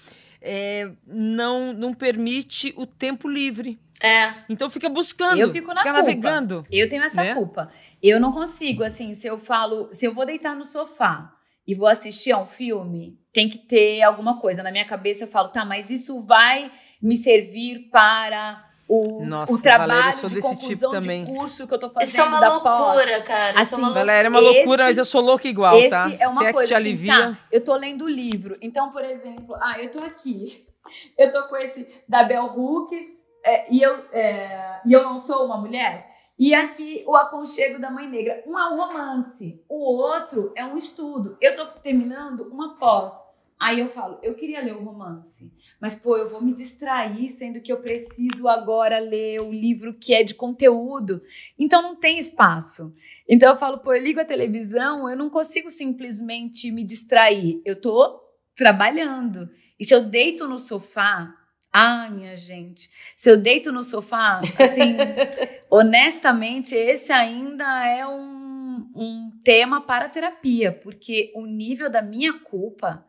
é, não, não permite o tempo livre. É. Então fica buscando. Eu fico na fica culpa. navegando. Eu tenho essa né? culpa. Eu não consigo, assim, se eu falo, se eu vou deitar no sofá e vou assistir a um filme, tem que ter alguma coisa. Na minha cabeça eu falo, tá, mas isso vai me servir para o, Nossa, o trabalho Valéria, de tipo conclusão também. de curso que eu tô fazendo Isso é uma da loucura, pós. cara. É uma Assim, loucura. Valéria, é uma Esse- loucura, mas eu sou louca igual, Esse tá? é uma Se é que coisa te assim, alivia. tá, eu tô lendo o livro. Então, por exemplo, ah, eu tô aqui. Eu tô com esse da Bell Hooks é, e, eu, é, e eu não sou uma mulher. E aqui o aconchego da mãe negra. Um é um romance, o outro é um estudo. Eu tô terminando uma pós. Aí eu falo, eu queria ler o romance, mas pô, eu vou me distrair, sendo que eu preciso agora ler o livro que é de conteúdo. Então não tem espaço. Então eu falo, pô, eu ligo a televisão, eu não consigo simplesmente me distrair. Eu tô trabalhando. E se eu deito no sofá, ai, minha gente, se eu deito no sofá, assim, honestamente, esse ainda é um, um tema para terapia, porque o nível da minha culpa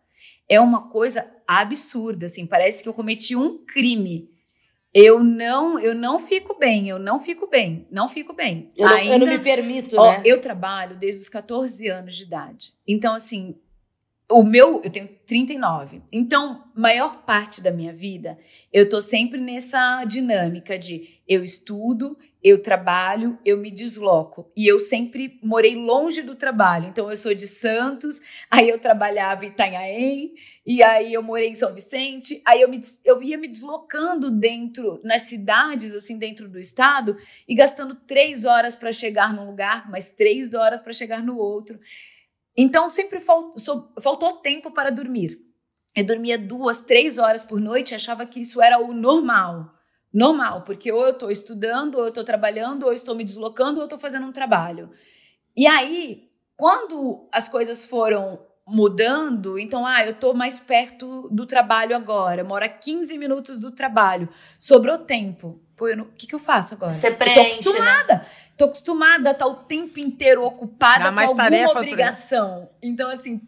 é uma coisa absurda, assim, parece que eu cometi um crime. Eu não, eu não fico bem, eu não fico bem, não fico bem. Eu não, eu Ainda- não me permito, Ó, né? eu trabalho desde os 14 anos de idade. Então, assim, o meu, eu tenho 39. Então, maior parte da minha vida, eu tô sempre nessa dinâmica de eu estudo, eu trabalho, eu me desloco. E eu sempre morei longe do trabalho. Então, eu sou de Santos, aí eu trabalhava em Itanhaém, e aí eu morei em São Vicente, aí eu, me, eu ia me deslocando dentro, nas cidades, assim, dentro do estado, e gastando três horas para chegar num lugar, mais três horas para chegar no outro. Então, sempre so- faltou tempo para dormir. Eu dormia duas, três horas por noite e achava que isso era o normal. Normal, porque ou eu estou estudando, ou eu estou trabalhando, ou eu estou me deslocando, ou eu estou fazendo um trabalho. E aí, quando as coisas foram mudando, então, ah, eu estou mais perto do trabalho agora, eu moro a 15 minutos do trabalho, sobrou tempo. Pô, o que, que eu faço agora? Você Eu tô preenche, né? Tô acostumada a estar o tempo inteiro ocupada com alguma obrigação. Então, assim,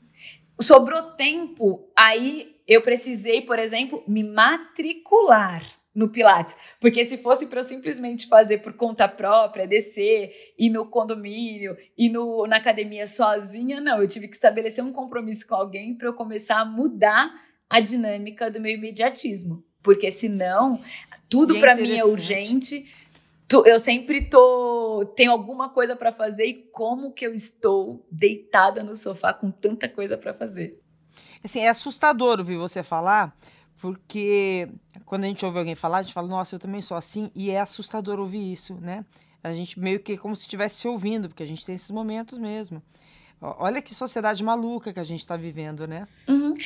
sobrou tempo, aí eu precisei, por exemplo, me matricular no Pilates. Porque se fosse para eu simplesmente fazer por conta própria, descer, ir no condomínio, ir no, na academia sozinha, não. Eu tive que estabelecer um compromisso com alguém para eu começar a mudar a dinâmica do meu imediatismo. Porque senão, tudo é para mim é urgente. Tu- Eu sempre tô tenho alguma coisa para fazer e como que eu estou deitada no sofá com tanta coisa para fazer. Assim, é assustador ouvir você falar, porque quando a gente ouve alguém falar, a gente fala, nossa, eu também sou assim, e é assustador ouvir isso, né? A gente meio que é como se estivesse se ouvindo, porque a gente tem esses momentos mesmo. Olha que sociedade maluca que a gente está vivendo, né?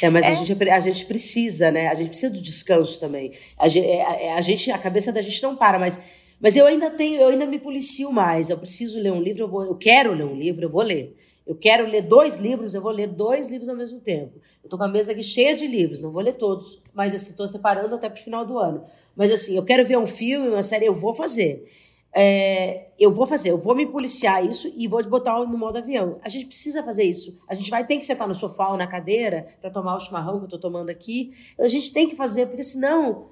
É, mas É. A, gente, a gente precisa, né? A gente precisa do descanso também. A gente, é, a, gente, a cabeça da gente não para, mas, mas eu ainda tenho, eu ainda me policio mais. Eu preciso ler um livro, eu, vou, eu quero ler um livro, eu vou ler. Eu quero ler dois livros, eu vou ler dois livros ao mesmo tempo. Eu tô com a mesa aqui cheia de livros, não vou ler todos, mas assim, tô separando até pro final do ano. Mas assim, eu quero ver um filme, uma série, eu vou fazer. É, eu vou fazer, eu vou me policiar isso e vou botar no modo avião. A gente precisa fazer isso. A gente vai ter que sentar no sofá ou na cadeira para tomar o chimarrão que eu tô tomando aqui. A gente tem que fazer, porque senão,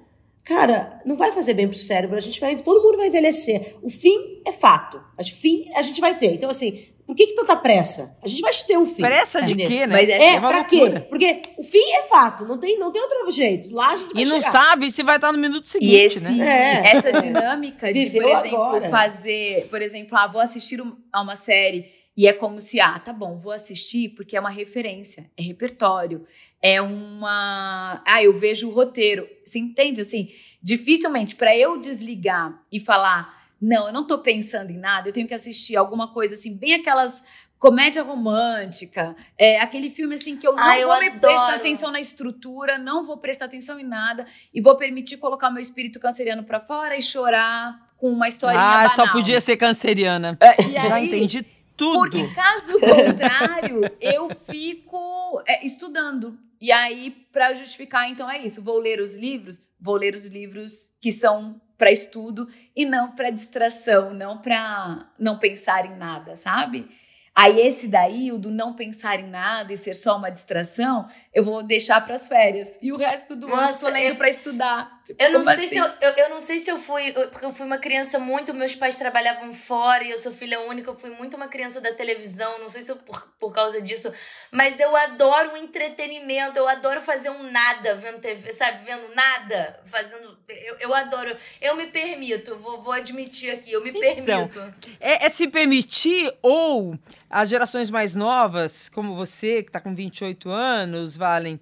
cara, não vai fazer bem pro cérebro. A gente vai, todo mundo vai envelhecer. O fim é fato. O fim a gente vai ter. Então assim, por que, que tanta pressa? A gente vai ter um fim. Pressa de quê, né? Mas É, uma pra loucura. quê? Porque o fim é fato, não tem, não tem outro jeito. Lá a gente vai E não chegar. sabe se vai estar no minuto seguinte, E esse, né? É. essa dinâmica de, por exemplo, agora. fazer, por exemplo, ah, vou assistir a uma série e é como se, ah, tá bom, vou assistir porque é uma referência, é repertório, é uma, ah, eu vejo o roteiro. Você entende assim? Dificilmente para eu desligar e falar, não, eu não tô pensando em nada, eu tenho que assistir alguma coisa assim, bem aquelas comédia romântica, é aquele filme assim que eu não Ah, eu vou me adoro. prestar atenção na estrutura, não vou prestar atenção em nada e vou permitir colocar meu espírito canceriano pra fora e chorar com uma historinha Ah, banal. só podia ser canceriana. É, e Já aí, entendi tudo. Porque caso contrário, eu fico é, estudando. E aí, pra justificar, então é isso. Vou ler os livros, vou ler os livros que são pra estudo e não pra distração, não pra não pensar em nada, sabe? Aí esse daí, o do não pensar em nada e ser só uma distração, eu vou deixar para as férias. E o resto do ano eu tô lendo eu... para estudar. Tipo, eu não sei assim? se eu, eu, eu, não sei se eu fui, porque eu fui uma criança muito, meus pais trabalhavam fora e eu sou filha única, eu fui muito uma criança da televisão, não sei se eu por, por causa disso, mas eu adoro o entretenimento, eu adoro fazer um nada vendo TV, sabe, vendo nada, fazendo, eu, eu adoro, eu me permito, vou, vou admitir aqui, eu me então, permito. É, é se permitir ou as gerações mais novas, como você, que está com 28 anos, Valen,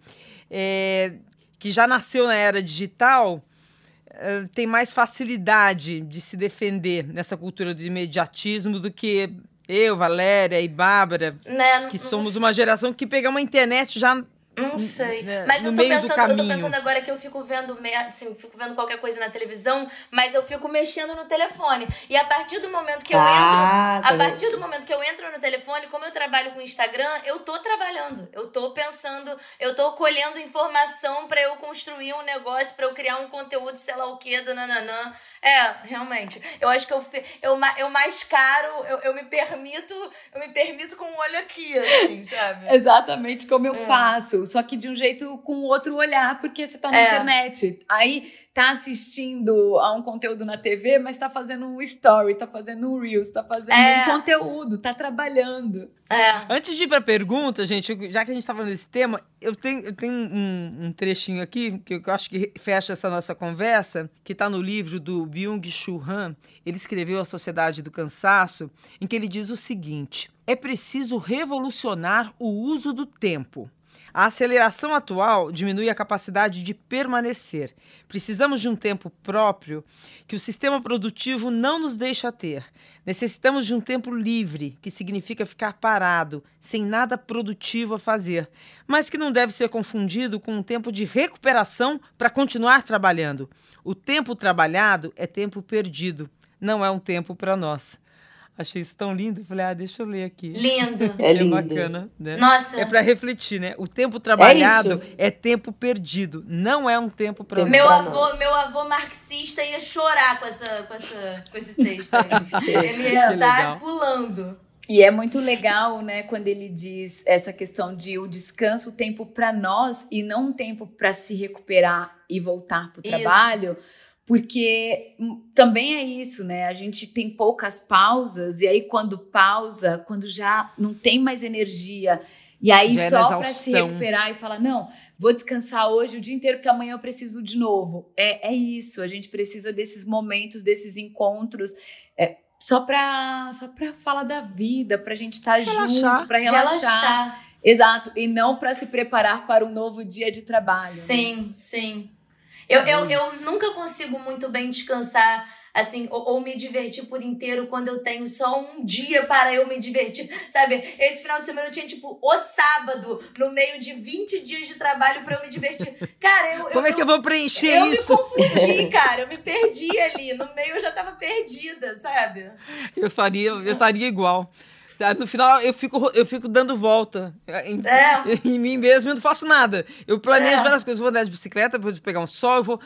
é, que já nasceu na era digital, eh, tem mais facilidade de se defender nessa cultura do imediatismo do que eu, Valéria e Bárbara, né, que somos uma geração que pegamos a internet já não sei. Né, mas eu tô, pensando, eu tô pensando agora que eu fico vendo, assim, fico vendo qualquer coisa na televisão, mas eu fico mexendo no telefone. E a partir do momento que eu ah, entro. Tá a partir do momento que eu entro no telefone, como eu trabalho com Instagram, eu tô trabalhando. Eu tô pensando, eu tô colhendo informação para eu construir um negócio, para eu criar um conteúdo, sei lá o que, do nananã. É, realmente. Eu acho que eu, eu, eu mais caro, eu, eu me permito, eu me permito com o um olho aqui, assim, sabe? Exatamente como eu é. faço só que de um jeito com outro olhar, porque você tá na é. internet. Aí tá assistindo a um conteúdo na TV, mas tá fazendo um story, tá fazendo um Reels, tá fazendo é. um conteúdo, tá trabalhando. É. Antes de ir pra pergunta, gente, já que a gente tá falando desse tema, eu tenho, eu tenho um, um trechinho aqui, que eu acho que fecha essa nossa conversa, que tá no livro do Byung-Chul Han. Ele escreveu A Sociedade do Cansaço, em que ele diz o seguinte: é preciso revolucionar o uso do tempo. A aceleração atual diminui a capacidade de permanecer. Precisamos de um tempo próprio que o sistema produtivo não nos deixa ter. Necessitamos de um tempo livre, que significa ficar parado, sem nada produtivo a fazer, mas que não deve ser confundido com um tempo de recuperação para continuar trabalhando. O tempo trabalhado é tempo perdido, não é um tempo para nós. Achei isso tão lindo. Falei, ah, deixa eu ler aqui. Lindo. É, lindo. é bacana, né? Nossa. É para refletir, né? O tempo trabalhado é, é, tempo perdido, não é um tempo para meu avô, meu avô marxista ia chorar com essa, com essa, com esse texto. Aí. Ele ia estar pulando. E é muito legal, né, quando ele diz essa questão de o descanso, o tempo para nós e não um tempo para se recuperar e voltar para o trabalho porque também é isso, né? A gente tem poucas pausas, e aí quando pausa, quando já não tem mais energia, e aí já só para se recuperar e falar: não, vou descansar hoje o dia inteiro, porque amanhã eu preciso de novo. É, é isso, a gente precisa desses momentos, desses encontros. É, só para só para falar da vida, para a gente estar tá junto, para relaxar. relaxar. Exato, e não para se preparar para um novo dia de trabalho. Sim, né? sim. Eu, eu, eu nunca consigo muito bem descansar assim, ou, ou, me divertir por inteiro quando eu tenho só um dia para eu me divertir, sabe? Esse final de semana eu tinha, tipo, o sábado, no meio de 20 dias de trabalho para eu me divertir. Cara, eu. Como eu, é que eu vou preencher eu isso? Eu me confundi, cara. Eu me perdi ali. No meio eu já tava perdida, sabe? Eu faria, eu estaria igual. No final, eu fico, eu fico dando volta em, é. em mim mesmo e não faço nada. Eu planejo é. várias coisas. Vou andar de bicicleta, depois pegar um sol, vou.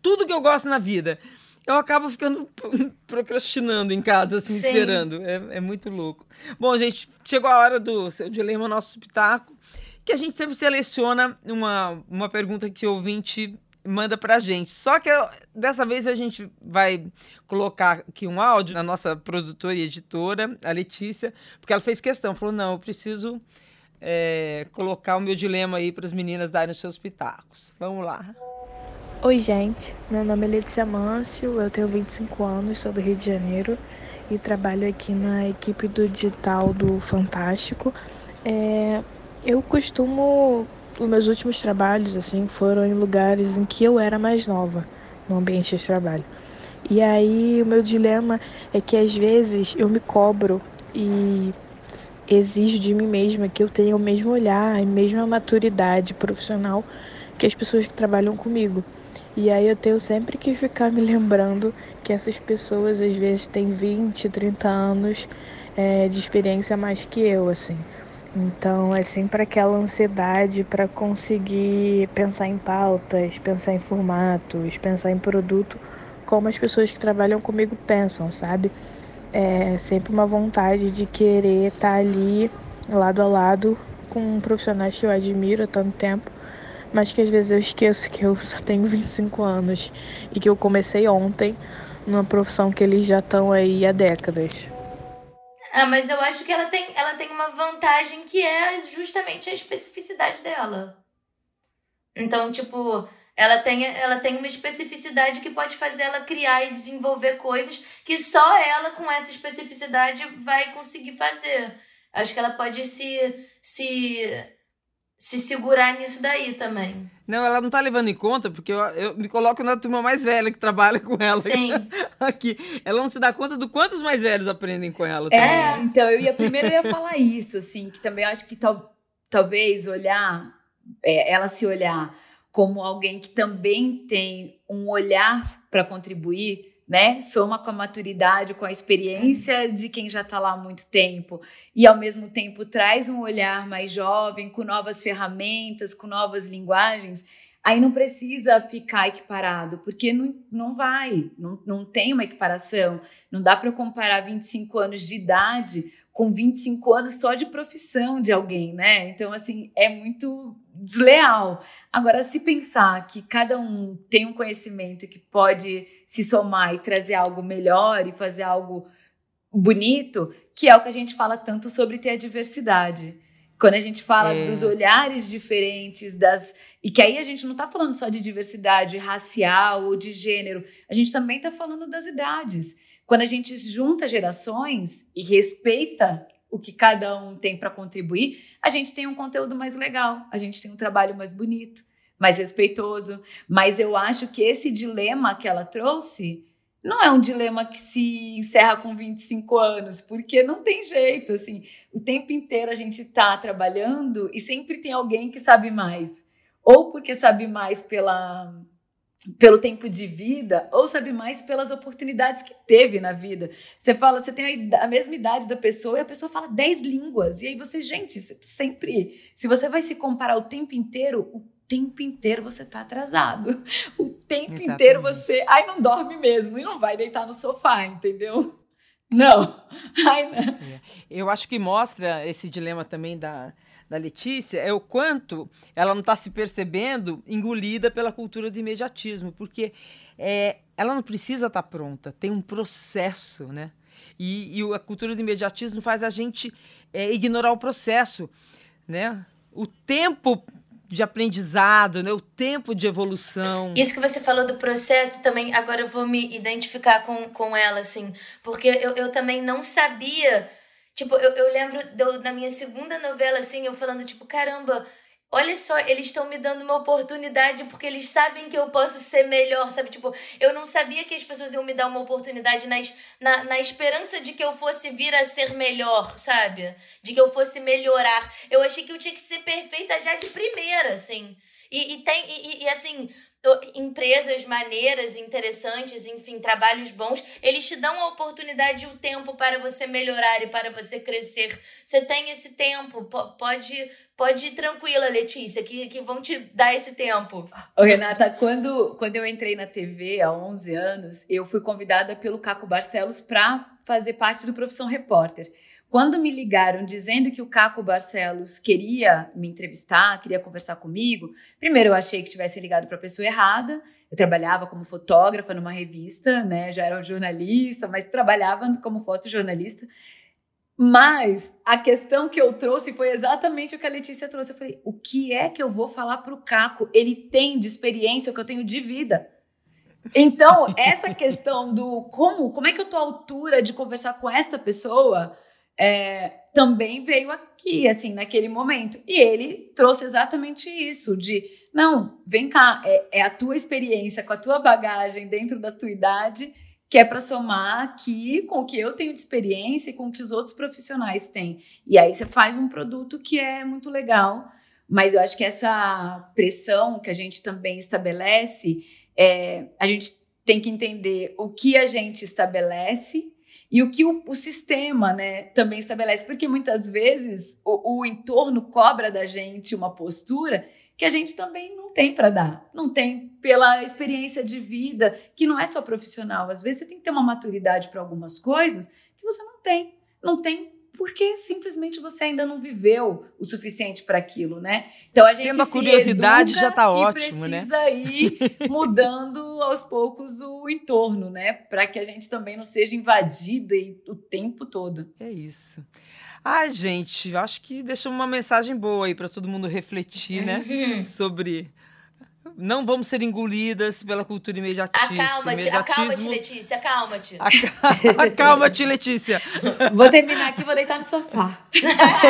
Tudo que eu gosto na vida. Eu acabo ficando procrastinando em casa, assim, Sim. esperando. É, é muito louco. Bom, gente, chegou a hora do seu dilema, nosso espetáculo, que a gente sempre seleciona uma, uma pergunta que o ouvinte manda pra gente. Só que dessa vez a gente vai colocar aqui um áudio na nossa produtora e editora, a Letícia, porque ela fez questão, falou: não, eu preciso é, colocar o meu dilema aí para as meninas darem os seus pitacos. Vamos lá. Oi, gente. Meu nome é Letícia Mâncio, eu tenho 25 anos, sou do Rio de Janeiro e trabalho aqui na equipe do digital do Fantástico. É, eu costumo os meus últimos trabalhos assim foram em lugares em que eu era mais nova no ambiente de trabalho. E aí o meu dilema é que às vezes eu me cobro e exijo de mim mesma que eu tenha o mesmo olhar, a mesma maturidade profissional que as pessoas que trabalham comigo. E aí eu tenho sempre que ficar me lembrando que essas pessoas às vezes têm 20, 30 anos é, de experiência mais que eu, assim. Então é sempre aquela ansiedade para conseguir pensar em pautas, pensar em formatos, pensar em produto, como as pessoas que trabalham comigo pensam, sabe? é sempre uma vontade de querer estar tá ali lado a lado com profissionais que eu admiro há tanto tempo, mas que às vezes eu esqueço que eu só tenho 25 anos e que eu comecei ontem numa profissão que eles já estão aí há décadas. Ah, mas eu acho que ela tem, ela tem uma vantagem que é justamente a especificidade dela. Então, tipo, ela tem, ela tem uma especificidade que pode fazer ela criar e desenvolver coisas que só ela, com essa especificidade, vai conseguir fazer. Acho que ela pode se, se, se segurar nisso daí também. Não, ela não tá levando em conta, porque eu, eu me coloco na turma mais velha que trabalha com ela. Sim. Aqui. Ela não se dá conta do quanto os mais velhos aprendem com ela. É, também. É, então, eu ia primeiro eu ia falar isso, assim, que também acho que tal, talvez olhar, é, ela se olhar como alguém que também tem um olhar para contribuir, né? Soma com a maturidade, com a experiência de quem já está lá há muito tempo e ao mesmo tempo traz um olhar mais jovem, com novas ferramentas, com novas linguagens. Aí não precisa ficar equiparado, porque não, não vai, não, não tem uma equiparação. Não dá para comparar 25 anos de idade com 25 anos só de profissão de alguém, né? Então, assim, é muito desleal. Agora, se pensar que cada um tem um conhecimento que pode se somar e trazer algo melhor e fazer algo bonito, que é o que a gente fala tanto sobre ter a diversidade. Quando a gente fala é. dos olhares diferentes, das. E que aí a gente não está falando só de diversidade racial ou de gênero, a gente também está falando das idades. Quando a gente junta gerações e respeita o que cada um tem para contribuir, a gente tem um conteúdo mais legal, a gente tem um trabalho mais bonito, mais respeitoso. Mas eu acho que esse dilema que ela trouxe não é um dilema que se encerra com 25 anos, porque não tem jeito, assim, o tempo inteiro a gente está trabalhando e sempre tem alguém que sabe mais. Ou porque sabe mais pela pelo tempo de vida ou sabe mais pelas oportunidades que teve na vida. Você fala, você tem a, a, mesma idade da pessoa e a pessoa fala 10 línguas. E aí você, gente, você sempre, se você vai se comparar o tempo inteiro, o tempo inteiro você tá atrasado. O tempo Exatamente. inteiro você, ai não dorme mesmo e não vai deitar no sofá, entendeu? Não. Ai, não. É. Eu acho que mostra esse dilema também da da Letícia é o quanto ela não está se percebendo engolida pela cultura do imediatismo, porque é, ela não precisa estar tá pronta, tem um processo, né? E, e, a cultura do imediatismo faz a gente é, ignorar o processo, né? O tempo de aprendizado, né? o tempo de evolução. Isso que você falou do processo também, agora eu vou me identificar com, com ela, assim, porque eu, eu também não sabia Tipo, eu, eu lembro do, da minha segunda novela, assim, eu falando, tipo, caramba, olha só, eles estão me dando uma oportunidade porque eles sabem que eu posso ser melhor, sabe? Tipo, eu não sabia que as pessoas iam me dar uma oportunidade nas, na, na esperança de que eu fosse vir a ser melhor, sabe? De que eu fosse melhorar. Eu achei que eu tinha que ser perfeita já de primeira, assim. E, e tem, e, e assim, empresas maneiras, interessantes, enfim, trabalhos bons, eles te dão a oportunidade e o tempo para você melhorar e para você crescer. Você tem esse tempo, pode pode ir tranquila, Letícia, que, que vão te dar esse tempo. Ô, Renata, quando, quando eu entrei na TV há 11 anos, eu fui convidada pelo Caco Barcelos para fazer parte do Profissão Repórter. Quando me ligaram dizendo que o Caco Barcelos queria me entrevistar, queria conversar comigo, primeiro eu achei que tivesse ligado para a pessoa errada. Eu trabalhava como fotógrafa numa revista, né? Já era jornalista, mas trabalhava como fotojornalista. Mas a questão que eu trouxe foi exatamente o que a Letícia trouxe. Eu falei: o que é que eu vou falar para o Caco? Ele tem de experiência o que eu tenho de vida. Então, essa questão do como, como é que eu tô à altura de conversar com esta pessoa, é, também veio aqui, assim, naquele momento. E ele trouxe exatamente isso: de não, vem cá, é, é a tua experiência com a tua bagagem dentro da tua idade que é para somar aqui com o que eu tenho de experiência e com o que os outros profissionais têm. E aí você faz um produto que é muito legal. Mas eu acho que essa pressão que a gente também estabelece, é, a gente tem que entender o que a gente estabelece e o que o, o sistema né, também estabelece, porque muitas vezes o, o entorno cobra da gente uma postura que a gente também não tem para dar. Não tem pela experiência de vida, que não é só profissional. Às vezes você tem que ter uma maturidade para algumas coisas que você não tem. Não tem porque simplesmente você ainda não viveu o suficiente para aquilo, né? Então a gente Tendo a curiosidade já tá ótimo, né? precisa ir mudando aos poucos o entorno, né? Para que a gente também não seja invadida o tempo todo. É isso. Ai, gente, acho que deixa uma mensagem boa aí para todo mundo refletir, né? Sobre não vamos ser engolidas pela cultura imediatista. Acalma-te, acalma-te, Letícia, acalma-te. Acalma-te, Letícia. Vou terminar aqui, vou deitar no sofá.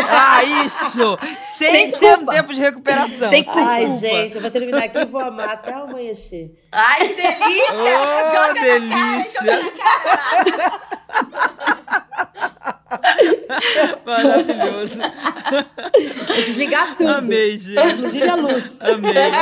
ah, isso! Sem, Sem tempo de recuperação. Sem Ai, culpa. gente, eu vou terminar aqui e vou amar até amanhecer. Ai, que delícia! Oh, joga delícia. na cara, joga na cara. Maravilhoso. Vou desligar tudo. Amei, gente. Inclusive a luz. Amei.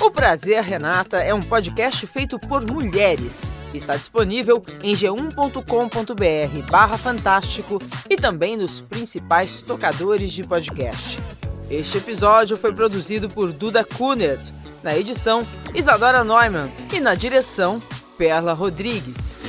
O Prazer Renata é um podcast feito por mulheres. Está disponível em g1.com.br barra fantástico e também nos principais tocadores de podcast. Este episódio foi produzido por Duda Kunert, na edição Isadora Neumann e na direção Perla Rodrigues.